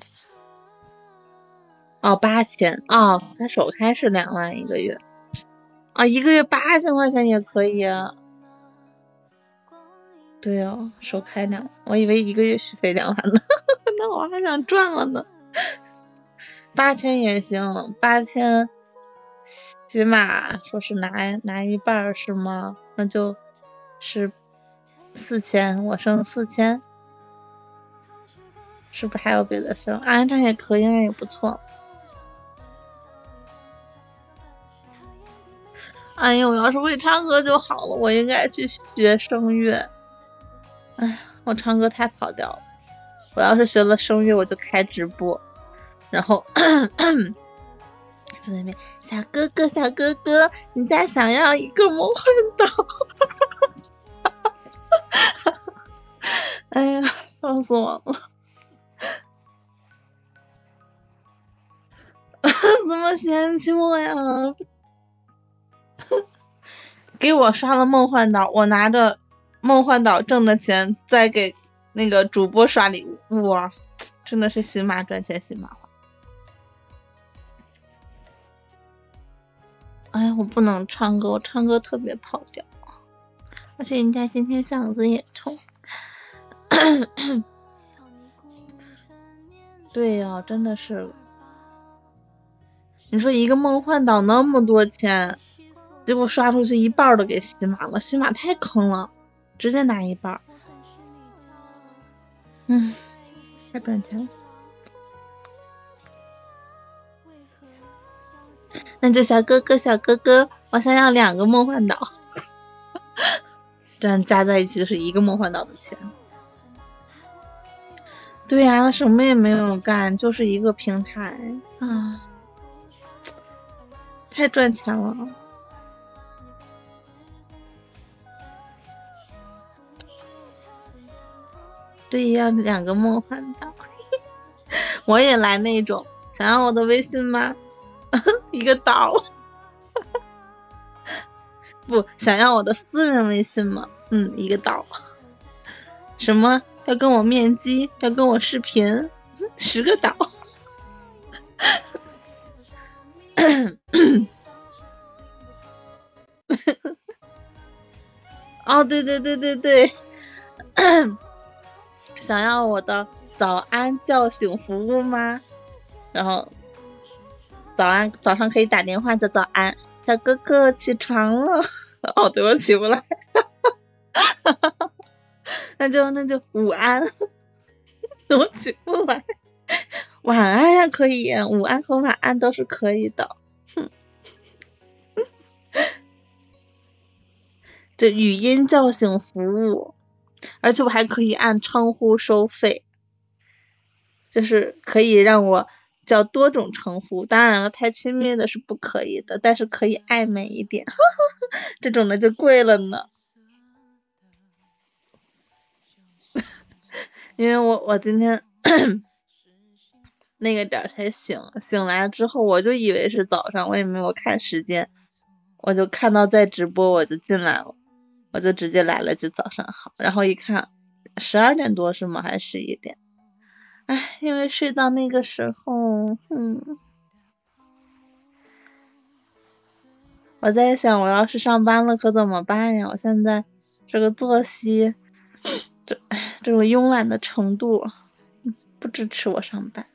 哦，八千，哦，他首开是两万一个月，啊，一个月八千块钱也可以啊。对哦，首开两，我以为一个月续费两万呢，那我还想赚了呢。八千也行，八千起码说是拿拿一半是吗？那就是四千，我剩四千，是不是还有别的剩？啊，这也可以，那也不错。哎呀，我要是会唱歌就好了，我应该去学声乐。哎，我唱歌太跑调了。我要是学了声乐，我就开直播，然后在那边，小哥哥，小哥哥，你再想要一个魔幻岛？哎呀，笑死我了！怎么嫌弃我呀？给我刷了梦幻岛，我拿着梦幻岛挣的钱再给那个主播刷礼物，哇，真的是新马赚钱新马花。哎呀，我不能唱歌，我唱歌特别跑调，而且人家今天嗓子也痛。对呀、真的是。你说一个梦幻岛那么多钱，结果刷出去一半都给西马了，西马太坑了，直接拿一半。嗯，太赚钱了。那就小哥哥，小哥哥，我想要两个梦幻岛，这样加在一起是一个梦幻岛的钱。对呀、他什么也没有干，就是一个平台啊，太赚钱了。对呀，两个梦幻岛，我也来那种，想要我的微信吗？一个岛，不想要我的私人微信吗？嗯，一个岛。什么要跟我面基，要跟我视频，十个岛。哦，对对对对对，想要我的早安叫醒服务吗？然后早安早上可以打电话叫早安，小哥哥起床了。哦，对我起不来。那就那就午安，我起不来。晚安呀，可以，午安和晚安都是可以的。哼，这语音叫醒服务，而且我还可以按称呼收费，就是可以让我叫多种称呼。当然了，太亲密的是不可以的，但是可以暧昧一点，这种的就贵了呢。因为我我今天 那个点才醒，醒来之后我就以为是早上，我也没有看时间，我就看到在直播我就进来了，我就直接来了句早上好，然后一看十二点多是吗？还是十一点？唉，因为睡到那个时候，嗯，我在想我要是上班了可怎么办呀？我现在这个作息。这这种慵懒的程度不支持我上班。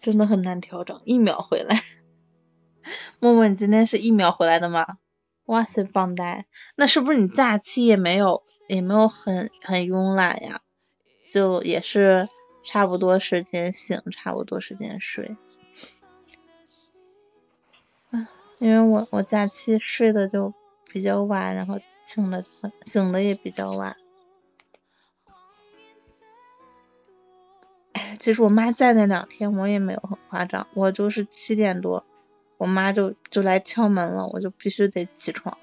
真的很难调整，一秒回来。默默，你今天是一秒回来的吗？哇塞，棒呆！那是不是你假期也没有也没有很很慵懒呀？就也是差不多时间醒，差不多时间睡。因为我我假期睡的就比较晚，然后醒的醒的也比较晚。哎，其实我妈在那两天我也没有很夸张，我就是七点多，我妈就就来敲门了，我就必须得起床。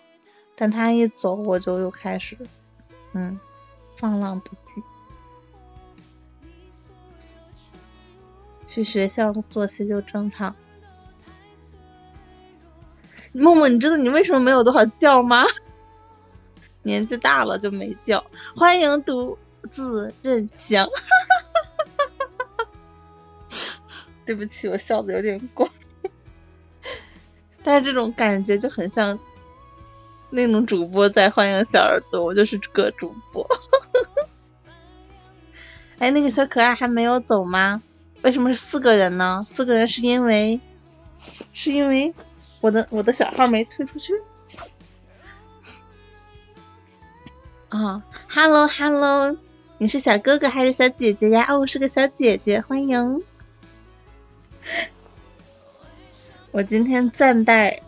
但她一走，我就又开始嗯放浪不羁。去学校作息就正常。默默，你知道你为什么没有多少觉吗？年纪大了就没觉。欢迎独自任香。对不起，我笑的有点怪，但是这种感觉就很像那种主播在欢迎小耳朵，我就是个主播。哎，那个小可爱还没有走吗？为什么是四个人呢？四个人是因为是因为。我的我的小号没退出去啊！Hello Hello，你是小哥哥还是小姐姐呀？哦，是个小姐姐，欢迎。我今天暂代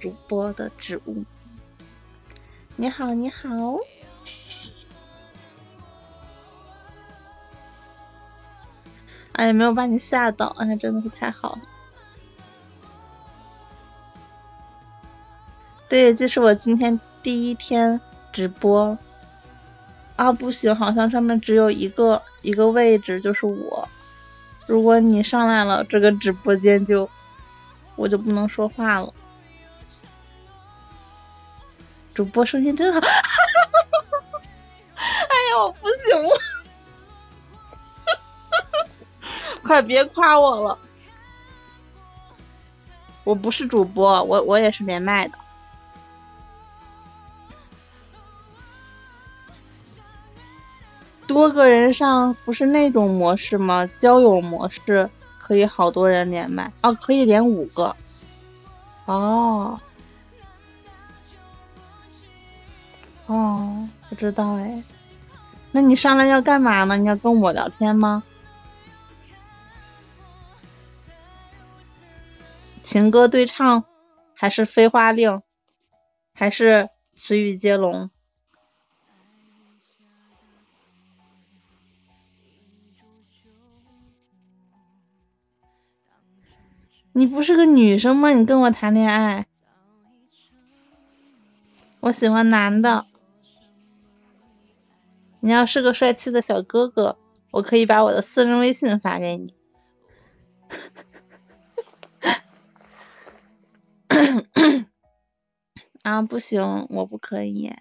主播的职务。你好，你好。哎，没有把你吓到，哎，真的是太好了。对，这是我今天第一天直播。啊，不行，好像上面只有一个一个位置，就是我。如果你上来了，这个直播间就我就不能说话了。主播声音真好，哎呀，我不行了，快别夸我了，我不是主播，我我也是连麦的。多个人上不是那种模式吗？交友模式可以好多人连麦哦，可以连五个。哦，哦，不知道哎。那你上来要干嘛呢？你要跟我聊天吗？情歌对唱，还是飞花令，还是词语接龙？你不是个女生吗？你跟我谈恋爱？我喜欢男的。你要是个帅气的小哥哥，我可以把我的私人微信发给你。啊，不行，我不可以。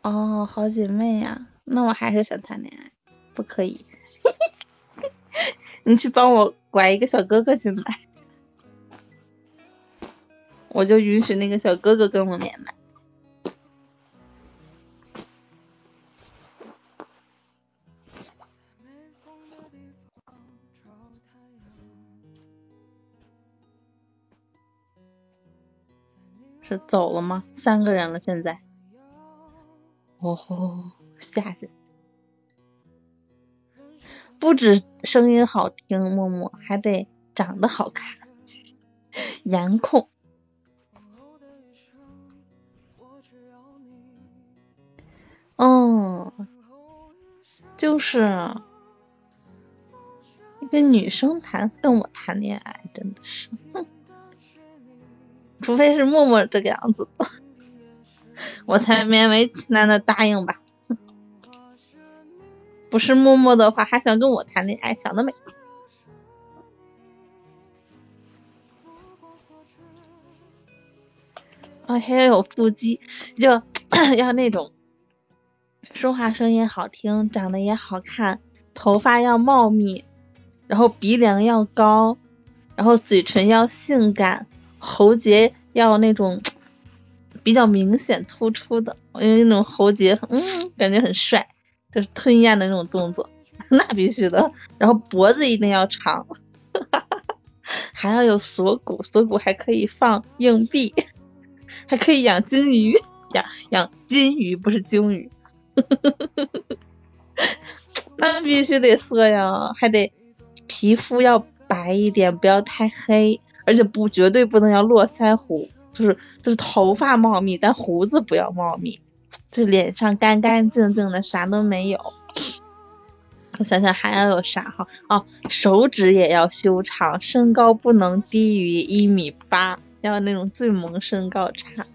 哦，好姐妹呀，那我还是想谈恋爱，不可以。你去帮我拐一个小哥哥进来，我就允许那个小哥哥跟我连麦。是走了吗？三个人了，现在。哦，吓人。不止声音好听，默默还得长得好看，颜控。嗯，就是一个女生谈跟我谈恋爱，真的是，除非是默默这个样子，我才勉为其难的答应吧。不是默默的话，还想跟我谈恋爱，想得美！啊，还要有腹肌，就 要那种说话声音好听，长得也好看，头发要茂密，然后鼻梁要高，然后嘴唇要性感，喉结要那种比较明显突出的，因为那种喉结，嗯，感觉很帅。就是吞咽的那种动作，那必须的。然后脖子一定要长，哈哈哈还要有锁骨，锁骨还可以放硬币，还可以养金鱼，养养金鱼不是鲸鱼。那必须得色呀，还得皮肤要白一点，不要太黑，而且不绝对不能要络腮胡，就是就是头发茂密，但胡子不要茂密。就脸上干干净净的，啥都没有。我想想还要有啥哈？哦，手指也要修长，身高不能低于一米八，要那种最萌身高差。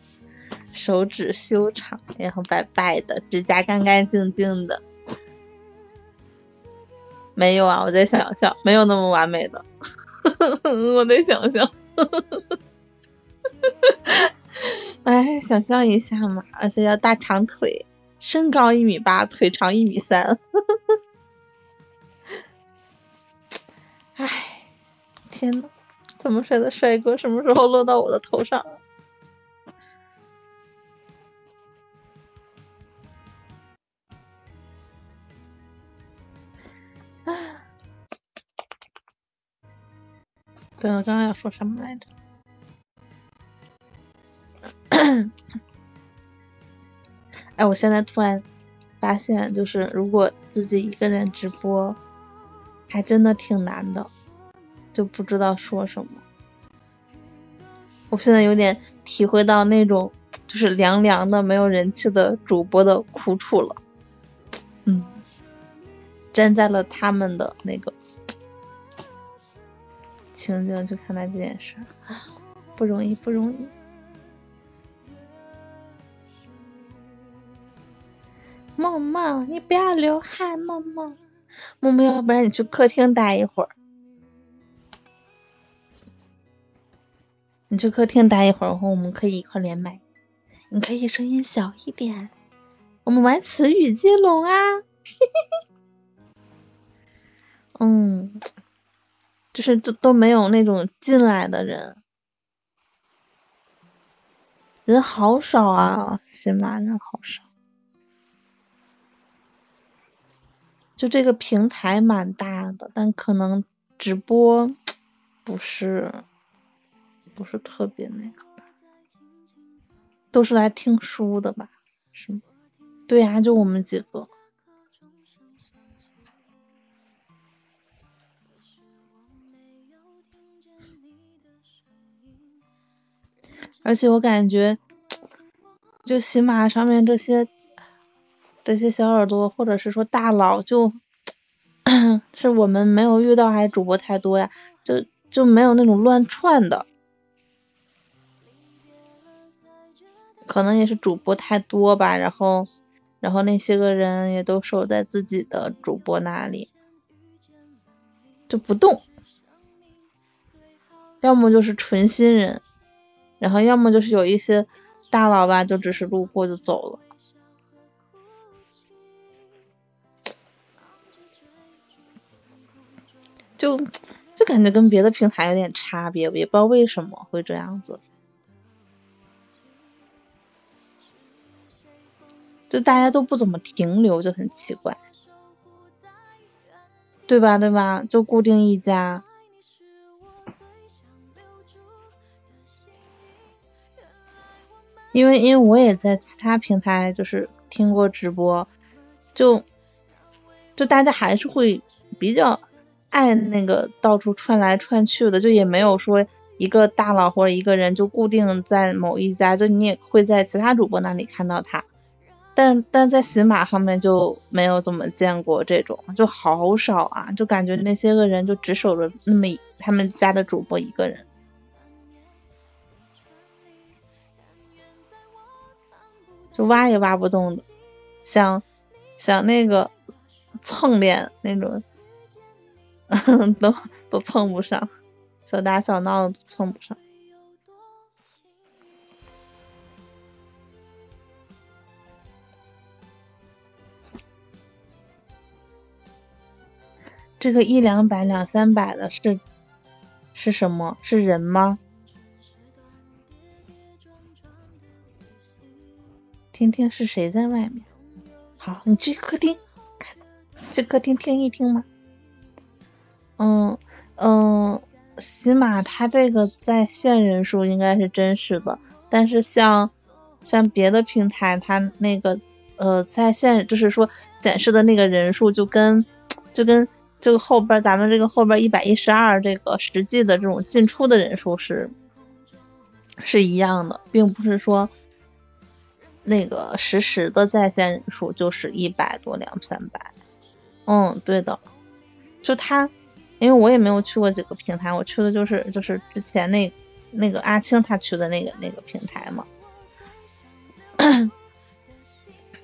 手指修长，然后白白的，指甲干干净净的。没有啊，我在想象，没有那么完美的。我在想象。哎，想象一下嘛，而且要大长腿，身高一米八，腿长一米三。哎，天呐，这么帅的帅哥什么时候落到我的头上？啊！对了，刚刚要说什么来着？哎，我现在突然发现，就是如果自己一个人直播，还真的挺难的，就不知道说什么。我现在有点体会到那种就是凉凉的、没有人气的主播的苦楚了。嗯，站在了他们的那个情景去看待这件事，不容易，不容易。梦梦，你不要流汗，梦梦。梦梦，要不然你去客厅待一会儿。你去客厅待一会儿，然后我们可以一块连麦。你可以声音小一点，我们玩词语接龙啊。嗯，就是都都没有那种进来的人，人好少啊，喜马人好少。就这个平台蛮大的，但可能直播不是不是特别那个，都是来听书的吧？是吗？对呀，就我们几个。而且我感觉，就喜马上面这些。这些小耳朵，或者是说大佬，就 是我们没有遇到，还是主播太多呀？就就没有那种乱窜的，可能也是主播太多吧。然后，然后那些个人也都守在自己的主播那里，就不动。要么就是纯新人，然后要么就是有一些大佬吧，就只是路过就走了。就就感觉跟别的平台有点差别，也不知道为什么会这样子。就大家都不怎么停留，就很奇怪，对吧？对吧？就固定一家。因为因为我也在其他平台就是听过直播，就就大家还是会比较。爱那个到处串来串去的，就也没有说一个大佬或者一个人就固定在某一家，就你也会在其他主播那里看到他，但但在喜马上面就没有怎么见过这种，就好少啊，就感觉那些个人就只守着那么他们家的主播一个人，就挖也挖不动的，想想那个蹭脸那种。都都碰不上，小打小闹都蹭不上。这个一两百、两三百的是是什么？是人吗？听听是谁在外面？好，你去客厅，去客厅听一听吗？嗯嗯，起码他这个在线人数应该是真实的，但是像像别的平台，他那个呃在线就是说显示的那个人数，就跟就跟这个后边咱们这个后边一百一十二这个实际的这种进出的人数是是一样的，并不是说那个实时的在线人数就是一百多两三百。嗯，对的，就他。因为我也没有去过几个平台，我去的就是就是之前那那个阿青他去的那个那个平台嘛，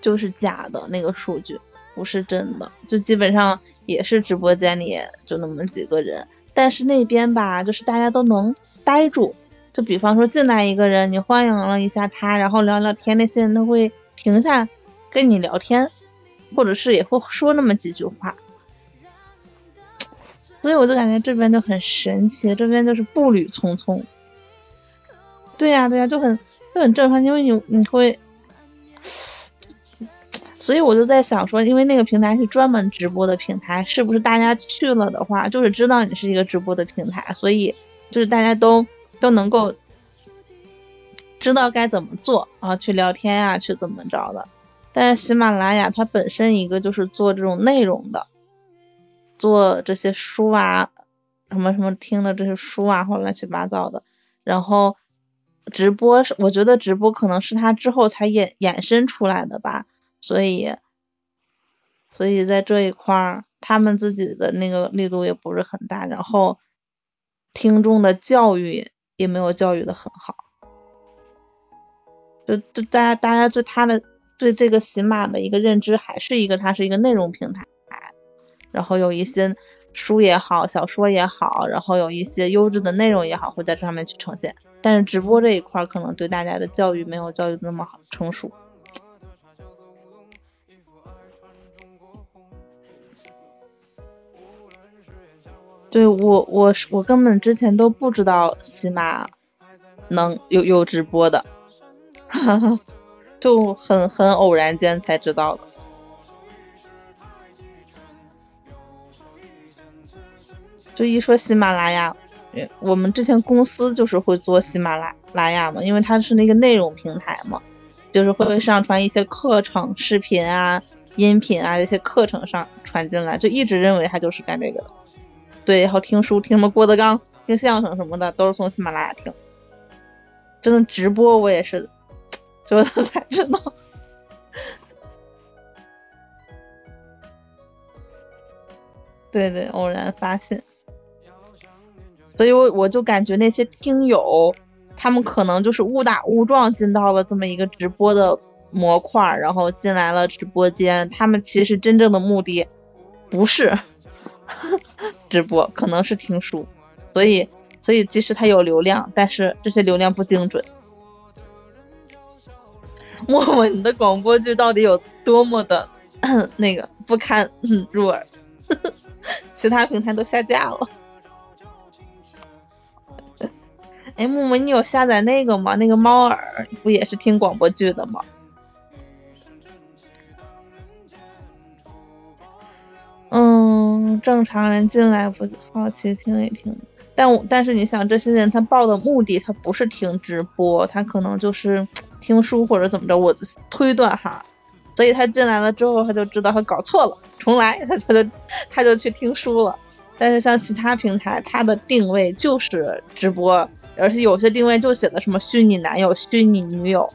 就是假的那个数据，不是真的，就基本上也是直播间里就那么几个人，但是那边吧，就是大家都能待住，就比方说进来一个人，你欢迎了一下他，然后聊聊天，那些人都会停下跟你聊天，或者是也会说那么几句话。所以我就感觉这边就很神奇，这边就是步履匆匆。对呀，对呀，就很就很正常，因为你你会，所以我就在想说，因为那个平台是专门直播的平台，是不是大家去了的话，就是知道你是一个直播的平台，所以就是大家都都能够知道该怎么做啊，去聊天呀，去怎么着的。但是喜马拉雅它本身一个就是做这种内容的。做这些书啊，什么什么听的这些书啊，或乱七八糟的。然后直播是，我觉得直播可能是他之后才衍衍生出来的吧。所以，所以在这一块儿，他们自己的那个力度也不是很大，然后听众的教育也没有教育的很好。就就大家大家对他的。对这个喜马的一个认知还是一个它是一个内容平台，然后有一些书也好，小说也好，然后有一些优质的内容也好，会在这上面去呈现。但是直播这一块可能对大家的教育没有教育那么好成熟。对我，我我根本之前都不知道喜马能有有直播的，哈哈，就很很偶然间才知道的。就一说喜马拉雅，我们之前公司就是会做喜马拉拉雅嘛，因为它是那个内容平台嘛，就是会上传一些课程、视频啊、音频啊这些课程上传进来，就一直认为它就是干这个的。对，然后听书，听什么郭德纲，听相声什么的，都是从喜马拉雅听。真的直播我也是，就 才知道。对对，偶然发现。所以我我就感觉那些听友，他们可能就是误打误撞进到了这么一个直播的模块，然后进来了直播间。他们其实真正的目的不是。直播可能是听书，所以所以即使它有流量，但是这些流量不精准。默默，你的广播剧到底有多么的 那个不堪入耳？其他平台都下架了。哎，木木，你有下载那个吗？那个猫耳不也是听广播剧的吗？嗯，正常人进来不好奇听一听，但我但是你想，这些人他报的目的他不是听直播，他可能就是听书或者怎么着，我推断哈，所以他进来了之后，他就知道他搞错了，重来，他 他就他就去听书了。但是像其他平台，它的定位就是直播，而且有些定位就写的什么虚拟男友、虚拟女友，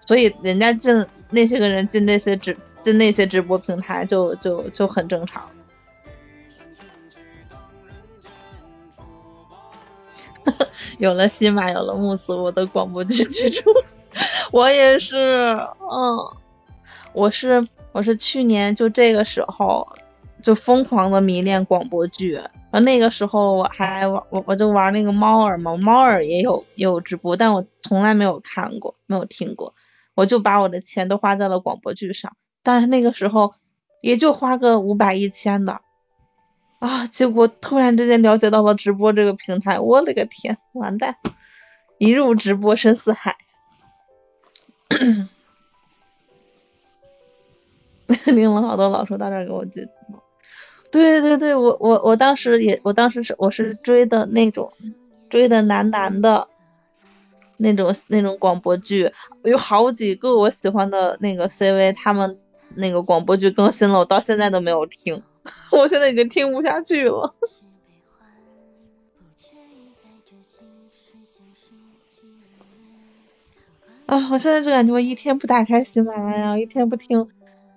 所以人家进那些个人进那些直。进那些直播平台就就就很正常，有了新马，有了木子，我的广播剧剧出，我也是，嗯，我是我是去年就这个时候就疯狂的迷恋广播剧，然后那个时候我还玩我我就玩那个猫耳嘛，猫耳也有也有直播，但我从来没有看过，没有听过，我就把我的钱都花在了广播剧上。但是那个时候也就花个五百一千的啊，结果突然之间了解到了直播这个平台，我勒个天，完蛋！一入直播深似海。领了好多老叔到这儿给我剧对对对，我我我当时也，我当时是我是追的那种追的男男的。那种那种广播剧有好几个我喜欢的那个 CV，他们。那个广播剧更新了，我到现在都没有听，我现在已经听不下去了。啊，我现在就感觉我一天不打开喜马拉雅，一天不听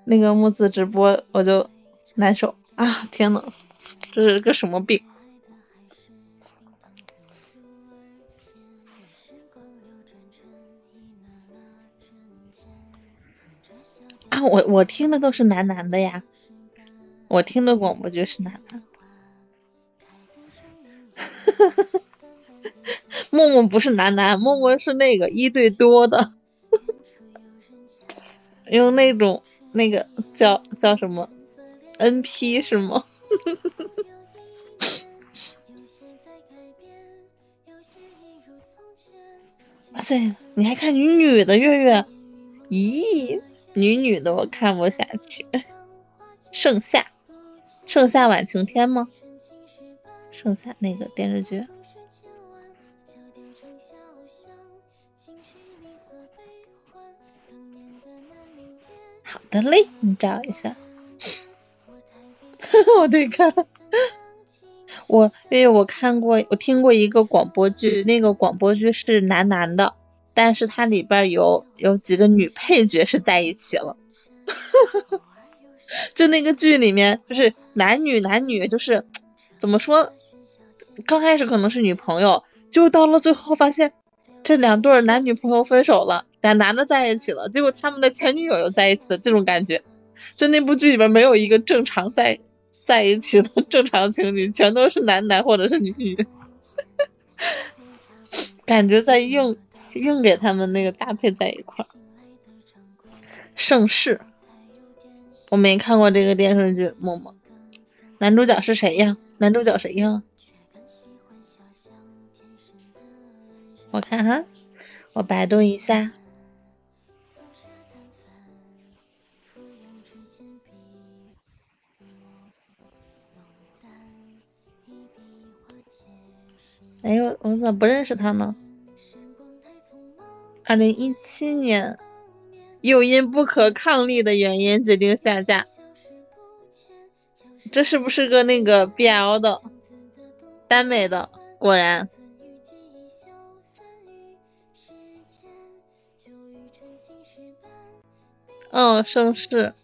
那个木子直播，我就难受啊！天呐，这是个什么病？啊，我我听的都是男男的呀，我听的广播剧是男男的。默默不是男男，默默是那个一对多的，用那种那个叫叫什么 NP 是吗？哇塞，你还看女女的月月？咦？女女的我看不下去，盛夏，盛夏晚晴天吗？盛夏那个电视剧。好的嘞，你找一下。我得看。我因为我看过，我听过一个广播剧，那个广播剧是男男的。但是它里边有有几个女配角是在一起了，就那个剧里面就是男女男女就是怎么说，刚开始可能是女朋友，就到了最后发现这两对男女朋友分手了，俩男的在一起了，结果他们的前女友又在一起的这种感觉。就那部剧里边没有一个正常在在一起的正常情侣，全都是男男或者是女女，感觉在硬硬给他们那个搭配在一块儿。盛世，我没看过这个电视剧，默默。男主角是谁呀？男主角谁呀？我看哈，我百度一下。哎呦，我咋不认识他呢？二零一七年，又因不可抗力的原因决定下架。这是不是个那个 BL 的耽美的？果然。嗯，盛世，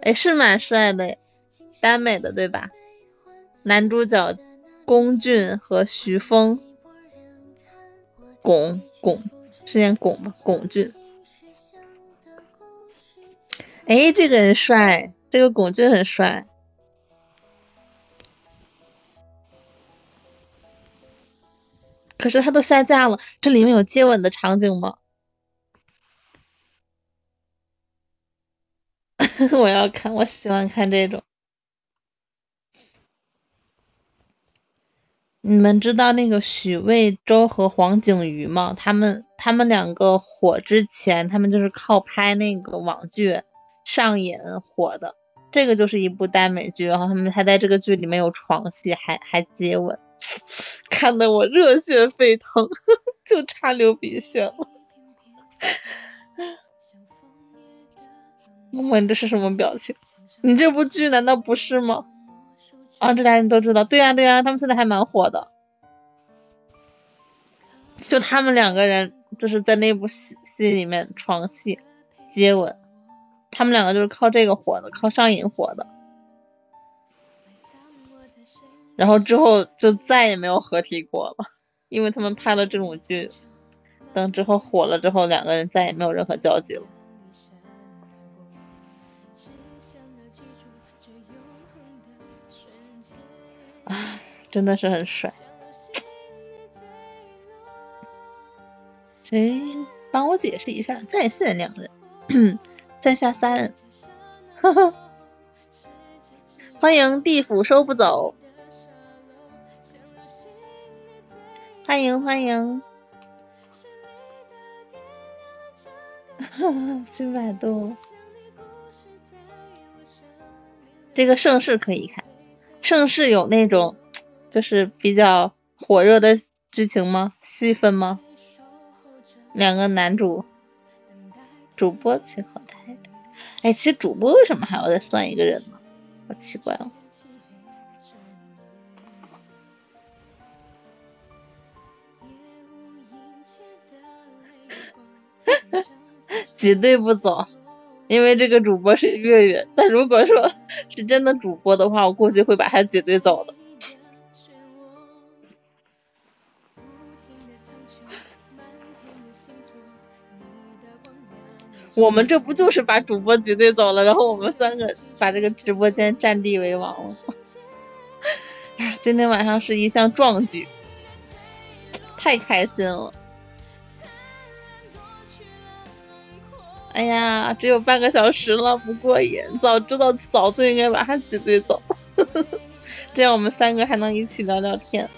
哎，是蛮帅的，耽美的对吧？男主角。龚俊和徐峰，龚龚是念龚吧？龚俊，哎，这个人帅，这个龚俊很帅。可是他都下架了，这里面有接吻的场景吗？我要看，我喜欢看这种。你们知道那个许魏洲和黄景瑜吗？他们他们两个火之前，他们就是靠拍那个网剧上瘾火的。这个就是一部耽美剧，然后他们还在这个剧里面有床戏，还还接吻，看得我热血沸腾，就差流鼻血了。默默，你这是什么表情？你这部剧难道不是吗？啊，这俩人都知道，对呀对呀，他们现在还蛮火的。就他们两个人，就是在那部戏戏里面床戏、接吻，他们两个就是靠这个火的，靠上瘾火的。然后之后就再也没有合体过了，因为他们拍了这种剧，等之后火了之后，两个人再也没有任何交集了。啊，真的是很帅！谁帮我解释一下在线两人，在下三人？呵呵，欢迎地府收不走，欢迎欢迎，哈哈，去百度，这个盛世可以看。盛世有那种 就是比较火热的剧情吗？戏份吗？两个男主主播请和台，哎，其实主播为什么还要再算一个人呢？好奇怪哦。挤兑不走。因为这个主播是月月，但如果说是真的主播的话，我估计会把他挤兑走的。我们这不就是把主播挤兑走了，然后我们三个把这个直播间占地为王了？哎今天晚上是一项壮举，太开心了。哎呀，只有半个小时了，不过瘾。早知道早就应该把他挤兑走，这样我们三个还能一起聊聊天。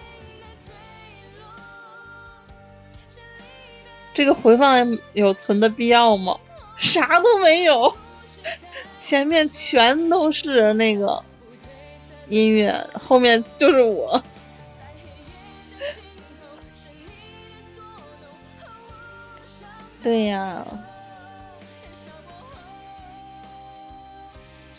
这个回放有存的必要吗？啥都没有，前面全都是那个音乐，后面就是我。对呀。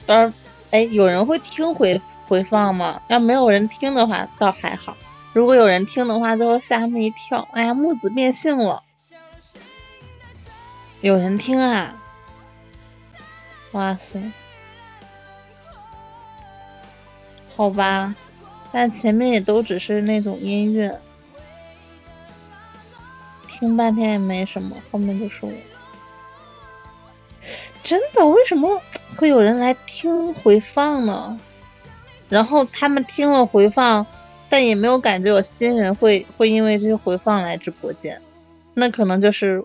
呃，哎，有人会听回回放吗？要没有人听的话，倒还好；如果有人听的话，就会吓他们一跳。哎呀，木子变性了，有人听啊！哇塞，好吧，但前面也都只是那种音乐。听半天也没什么，后面就是我。真的，为什么会有人来听回放呢？然后他们听了回放，但也没有感觉有新人会会因为这些回放来直播间，那可能就是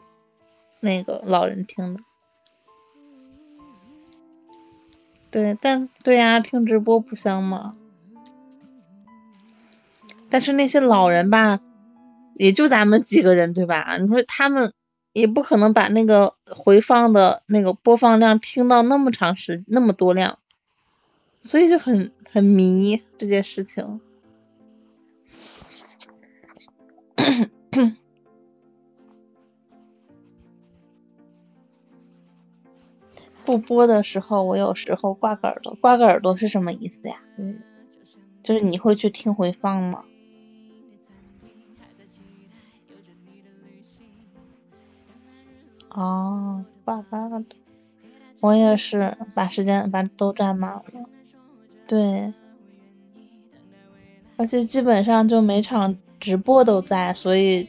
那个老人听的。对，但对呀，听直播不香吗？但是那些老人吧，也就咱们几个人，对吧？你说他们也不可能把那个回放的那个播放量听到那么长时那么多量，所以就很很迷这件事情。不播的时候，我有时候挂个耳朵。挂个耳朵是什么意思呀？嗯，就是你会去听回放吗？哦，挂个耳朵，我也是把时间把都占满了。对，而且基本上就每场直播都在，所以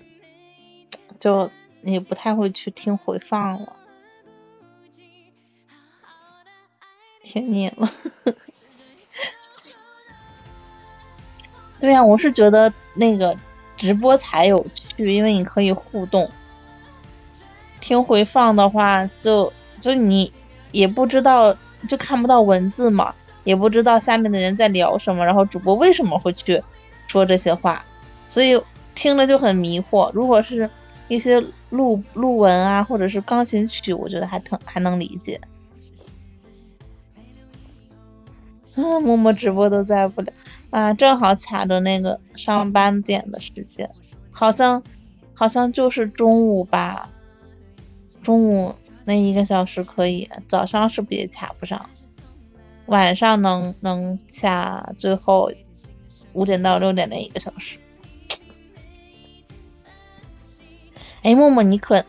就也不太会去听回放了。听腻了，对呀，我是觉得那个直播才有趣，因为你可以互动。听回放的话，就就你也不知道，就看不到文字嘛，也不知道下面的人在聊什么，然后主播为什么会去说这些话，所以听着就很迷惑。如果是一些录录文啊，或者是钢琴曲，我觉得还挺还能理解。啊，默默直播都在不了啊，正好卡着那个上班点的时间，好像好像就是中午吧，中午那一个小时可以，早上是不是也卡不上？晚上能能卡最后五点到六点那一个小时。哎，默默你可，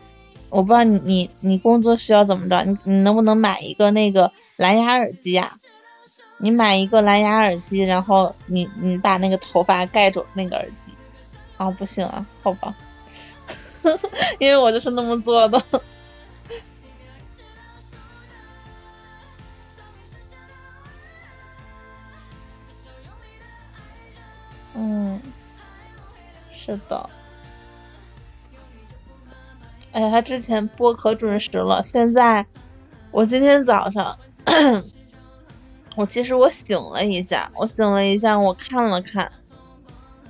我不知道你你你工作需要怎么着，你你能不能买一个那个蓝牙耳机呀？你买一个蓝牙耳机，然后你你把那个头发盖住那个耳机，啊不行啊，好吧，因为我就是那么做的。嗯，是的。哎呀，他之前播可准时了，现在我今天早上。我其实我醒了一下，我醒了一下，我看了看，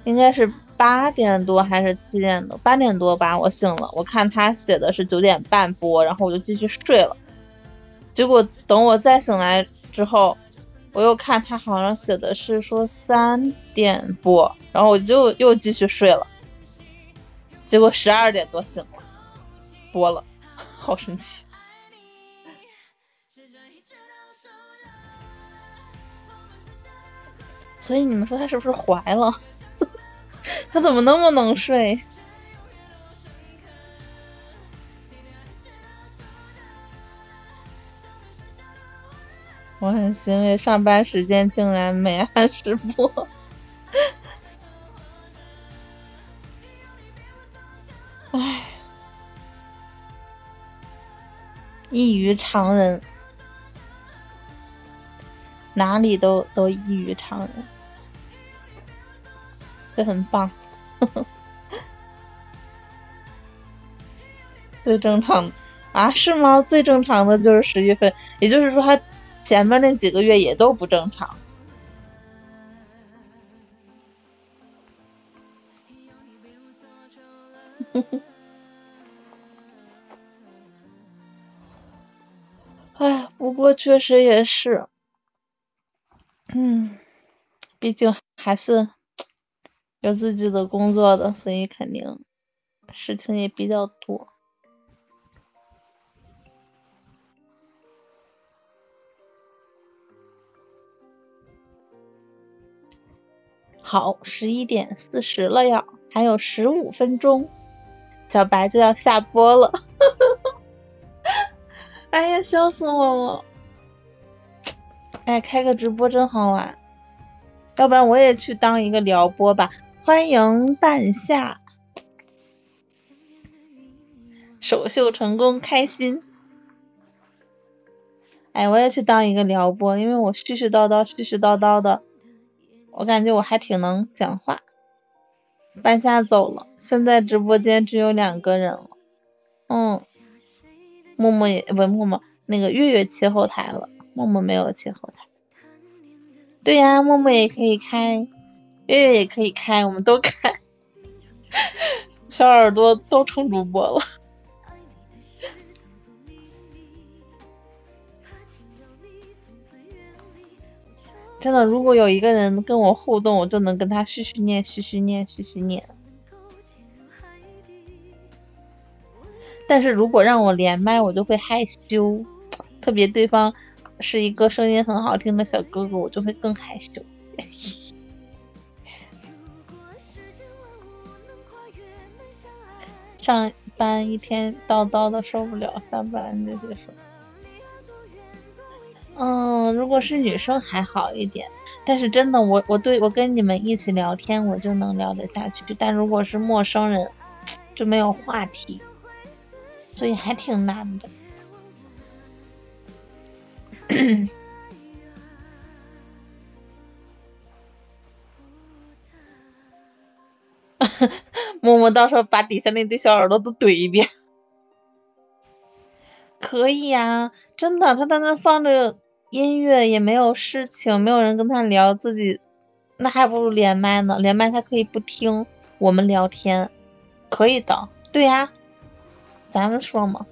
应该是八点多还是七点多？八点多吧，我醒了，我看他写的是九点半播，然后我就继续睡了。结果等我再醒来之后，我又看他好像写的是说三点播，然后我就又继续睡了。结果十二点多醒了，播了，好神奇。所以你们说他是不是怀了？他怎么那么能睡？我很欣慰，上班时间竟然没按时播。唉，异于常人，哪里都都异于常人。这很棒，最正常啊？是吗？最正常的就是十月份，也就是说他前面那几个月也都不正常。哎，不过确实也是，嗯，毕竟还是。有自己的工作的，所以肯定事情也比较多。好，十一点四十了，要还有十五分钟，小白就要下播了。哎呀，笑死我了！哎，开个直播真好玩，要不然我也去当一个撩拨吧。欢迎半夏，首秀成功，开心。哎，我也去当一个撩拨，因为我絮絮叨叨、絮絮叨叨的，我感觉我还挺能讲话。半夏走了，现在直播间只有两个人了。嗯，默默也不默默，那个月月切后台了，默默没有切后台。对呀，默默也可以开，月月也可以开，我们都开。小耳朵都成主播了。真的，如果有一个人跟我互动，我就能跟他絮絮念、絮絮念、絮絮念。但是如果让我连麦，我就会害羞，特别对方是一个声音很好听的小哥哥，我就会更害羞。上班一天叨叨的受不了，下班就结束。嗯，如果是女生还好一点，但是真的，我我对我跟你们一起聊天，我就能聊得下去。但如果是陌生人，就没有话题，所以还挺难的。默默到时候把底下那对小耳朵都怼一遍，可以呀，真的，他在那放着。音乐也没有事情，没有人跟他聊，自己那还不如连麦呢。连麦他可以不听我们聊天，可以的。对呀，咱们说嘛，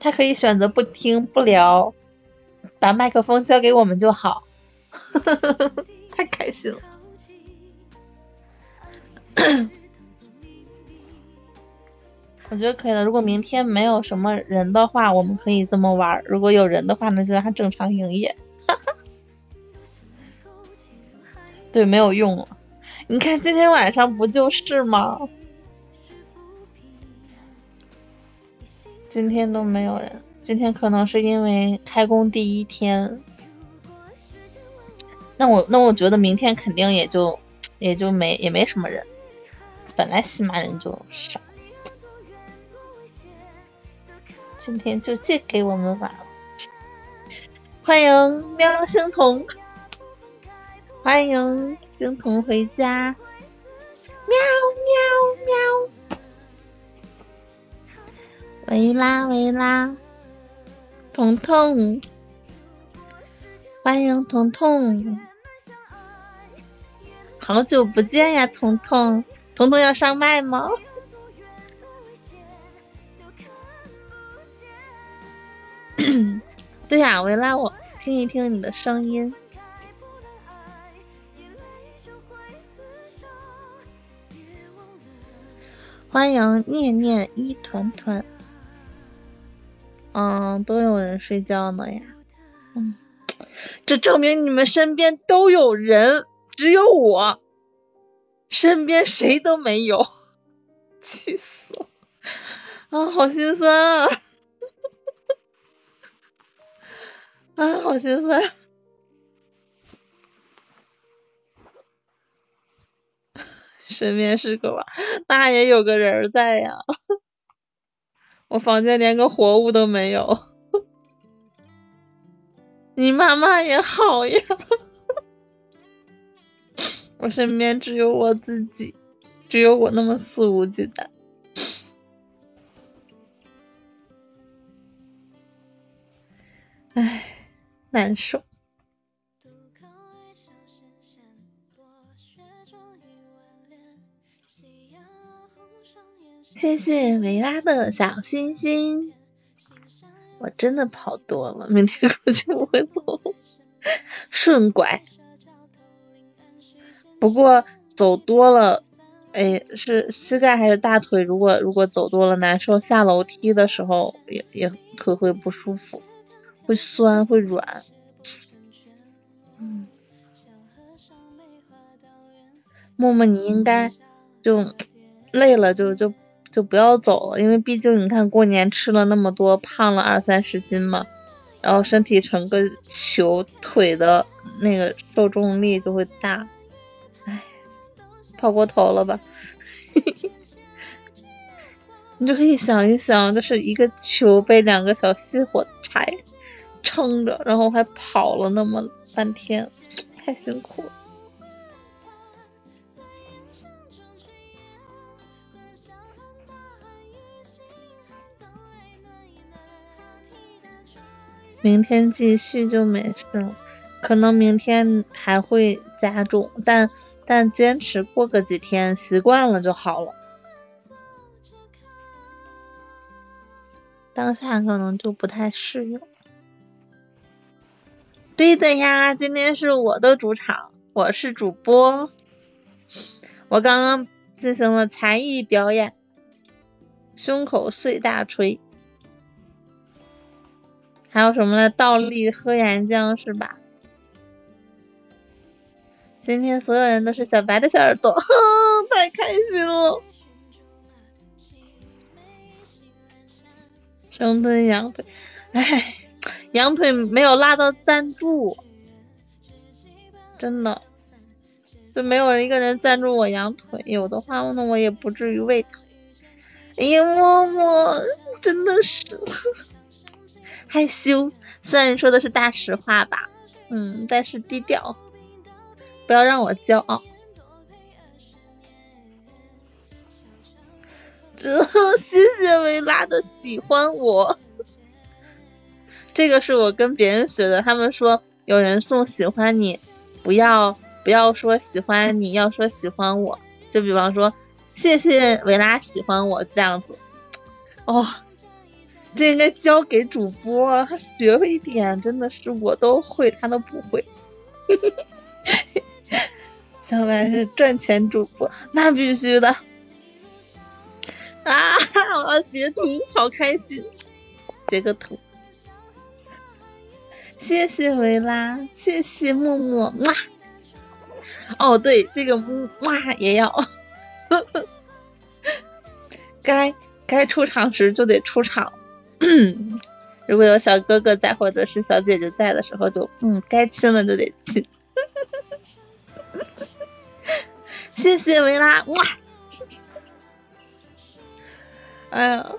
他可以选择不听不聊，把麦克风交给我们就好。太开心了。我觉得可以的。如果明天没有什么人的话，我们可以这么玩；如果有人的话，那就让他正常营业。对，没有用了。你看今天晚上不就是吗？今天都没有人。今天可能是因为开工第一天。那我那我觉得明天肯定也就也就没也没什么人。本来喜马人就少。今天就借给我们玩了，欢迎喵星童，欢迎星童回家，喵喵喵，维拉维拉，彤彤，欢迎彤彤，好久不见呀，彤彤，彤彤要上麦吗？对呀，维拉，我听一听你的声音。欢迎念念一团团。嗯，都有人睡觉呢呀。嗯，这证明你们身边都有人，只有我身边谁都没有，气死了！啊，好心酸啊！啊，好心酸！身边是个娃，那也有个人在呀。我房间连个活物都没有。你妈妈也好呀。我身边只有我自己，只有我那么肆无忌惮。唉。难受。谢谢维拉的小心心，我真的跑多了，明天估计不会走顺拐。不过走多了，哎，是膝盖还是大腿？如果如果走多了难受，下楼梯的时候也也腿会不舒服。会酸会软，嗯，默默你应该就累了就就就不要走了，因为毕竟你看过年吃了那么多，胖了二三十斤嘛，然后身体成个球，腿的那个受重力就会大，唉，跑过头了吧。你就可以想一想，就是一个球被两个小细火柴撑着，然后还跑了那么半天，太辛苦了。明天继续就没事了，可能明天还会加重，但但坚持过个几天，习惯了就好了。当下可能就不太适应。对的呀，今天是我的主场，我是主播。我刚刚进行了才艺表演，胸口碎大锤。还有什么呢？倒立喝岩浆是吧？今天所有人都是小白的小耳朵，太开心了！生吞羊腿，哎，羊腿没有拉到赞助，真的，就没有一个人赞助我羊腿。有的话，那我也不至于胃疼。哎呀，默默，真的是。害羞，虽然说的是大实话吧，嗯，但是低调，不要让我骄傲。谢谢维拉的喜欢我，这个是我跟别人学的，他们说有人送喜欢你，不要不要说喜欢你，要说喜欢我，就比方说谢谢维拉喜欢我这样子，哦。这应该交给主播，他学会一点，真的是我都会，他都不会。小白是赚钱主播，那必须的。啊！我要截图，好开心，截个图。谢谢维拉，谢谢默默，哇！哦，对，这个哇也要。该该出场时就得出场。如果有小哥哥在或者是小姐姐在的时候，就嗯，该亲了就得亲。谢谢维拉，哇！哎呀，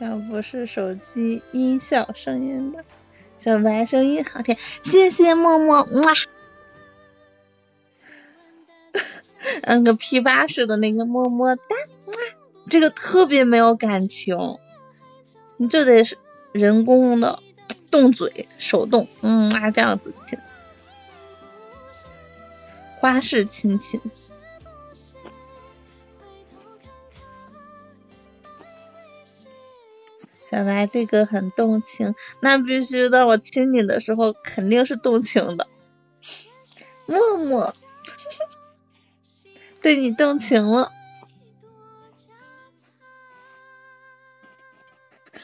要不是手机音效声音的，小白声音好听。谢谢默默，哇！嗯，个批发式的那个么么哒，这个特别没有感情，你就得人工的动嘴，手动，嗯啊这样子亲，花式亲亲。小白这个很动情，那必须的，我亲你的时候肯定是动情的，默默。对你动情了，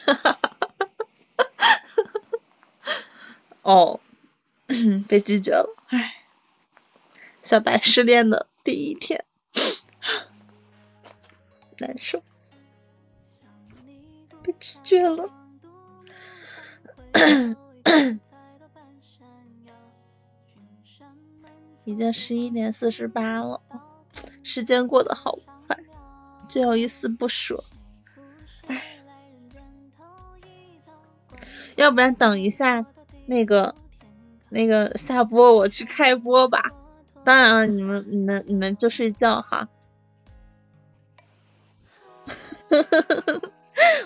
哈哈哈哈哈！哦，被拒绝了，唉，小白失恋的第一天，难受，被拒绝了。已经十一点四十八了。时间过得好快，就有一丝不舍。唉，要不然等一下那个那个下播，我去开播吧。当然了，你们你们你们就睡觉哈。呵呵呵呵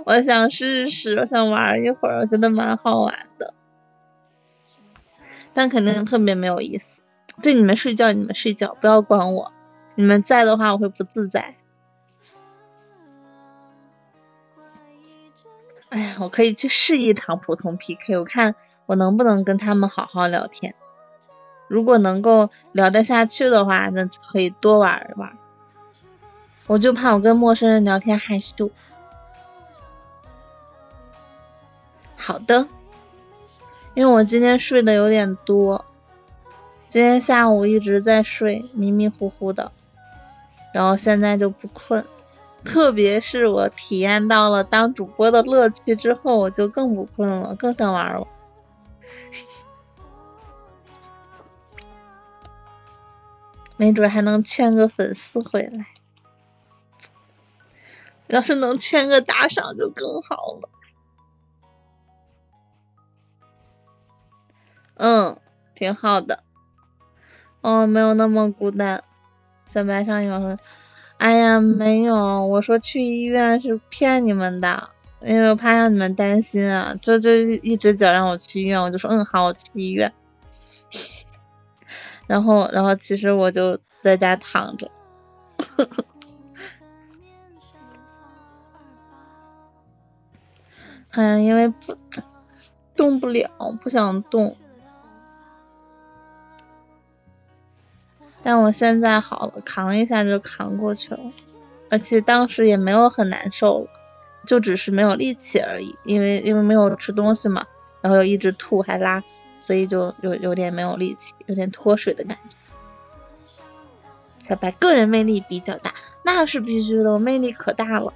我想试试，我想玩一会儿，我觉得蛮好玩的，但肯定特别没有意思。对，你们睡觉，你们睡觉，不要管我。你们在的话，我会不自在。哎呀，我可以去试一场普通 PK，我看我能不能跟他们好好聊天。如果能够聊得下去的话，那可以多玩一玩。我就怕我跟陌生人聊天害羞。好的，因为我今天睡的有点多，今天下午一直在睡，迷迷糊糊的。然后现在就不困，特别是我体验到了当主播的乐趣之后，我就更不困了，更想玩了。没准还能圈个粉丝回来。要是能圈个打赏就更好了。嗯，挺好的。哦，没有那么孤单。小白上一秒说：“哎呀，没有，我说去医院是骗你们的，因为我怕让你们担心啊。这这一直讲让我去医院，我就说嗯好，我去医院。然后，然后其实我就在家躺着。哎呀，因为不动不了，不想动。但我现在好了，扛一下就扛过去了，而且当时也没有很难受，就只是没有力气而已，因为因为没有吃东西嘛，然后又一直吐还拉，所以就有有点没有力气，有点脱水的感觉。小白个人魅力比较大，那是必须的，我魅力可大了。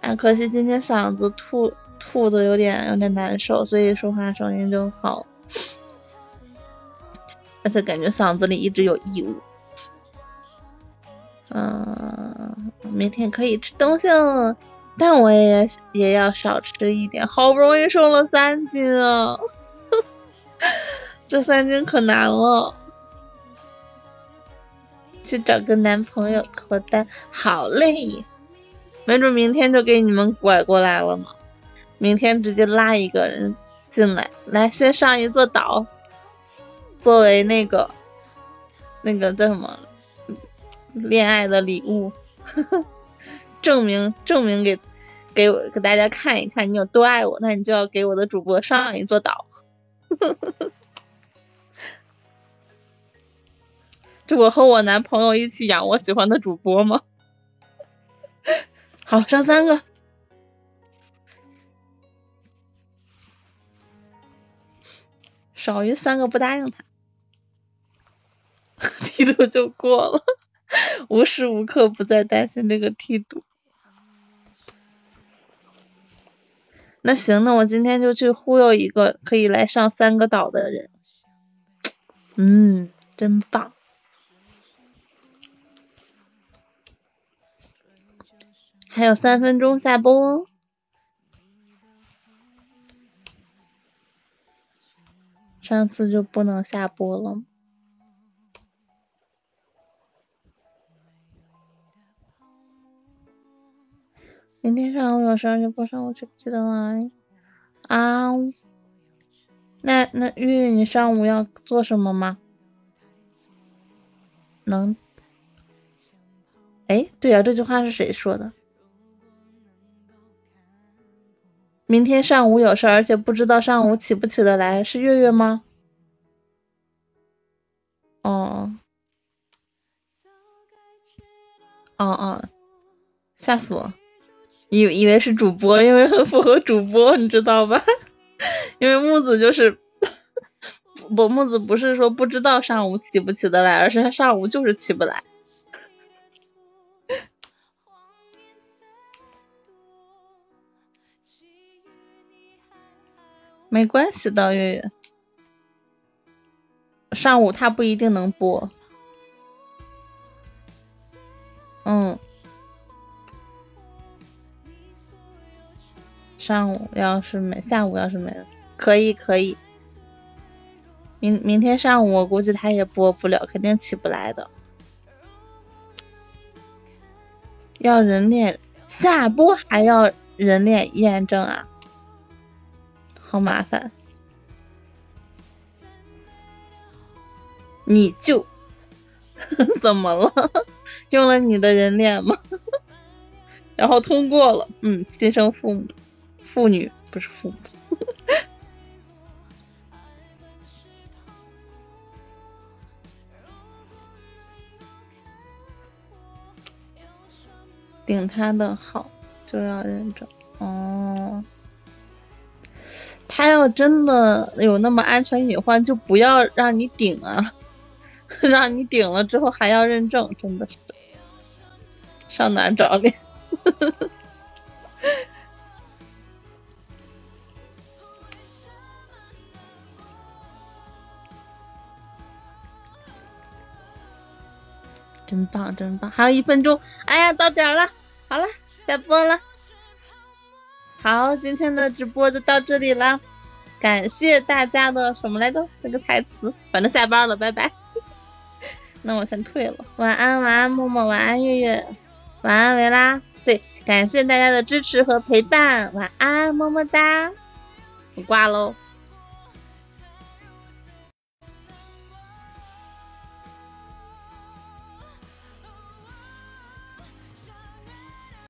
哎，可惜今天嗓子吐吐的有点有点难受，所以说话声音就好，而且感觉嗓子里一直有异物。嗯，明天可以吃东西了，但我也也要少吃一点，好不容易瘦了三斤啊，这三斤可难了。去找个男朋友脱单，好累。没准明天就给你们拐过来了呢。明天直接拉一个人进来，来先上一座岛，作为那个那个叫什么恋爱的礼物，证明证明给给我给大家看一看你有多爱我，那你就要给我的主播上一座岛。就我和我男朋友一起养我喜欢的主播吗？好，上三个，少于三个不答应他，剃度就过了，无时无刻不在担心这个剃度。那行，那我今天就去忽悠一个可以来上三个岛的人，嗯，真棒。还有三分钟下播哦，上次就不能下播了。明天上午有事就不上，午起不记得来？啊？那那月月，你上午要做什么吗？能？哎，对呀，这句话是谁说的？明天上午有事，而且不知道上午起不起得来，是月月吗？哦，哦哦，吓死我！以以为是主播，因为很符合主播，你知道吧？因为木子就是 不木子不是说不知道上午起不起得来，而是他上午就是起不来。没关系的，月月。上午他不一定能播。嗯。上午要是没，下午要是没了，可以可以。明明天上午我估计他也播不了，肯定起不来的。要人脸下播还要人脸验证啊？好麻烦，你就 怎么了？用了你的人脸吗？然后通过了，嗯，亲生父母，妇女不是父母。顶他的好就要认证哦。他要真的有那么安全隐患，就不要让你顶啊！让你顶了之后还要认证，真的是上哪找脸？真棒真棒！还有一分钟，哎呀，到点了，好了，下播了。好，今天的直播就到这里了，感谢大家的什么来着？这个台词，反正下班了，拜拜。那我先退了，晚安晚安，默默晚安，月月晚安，维拉。对，感谢大家的支持和陪伴，晚安，么么哒，我挂喽。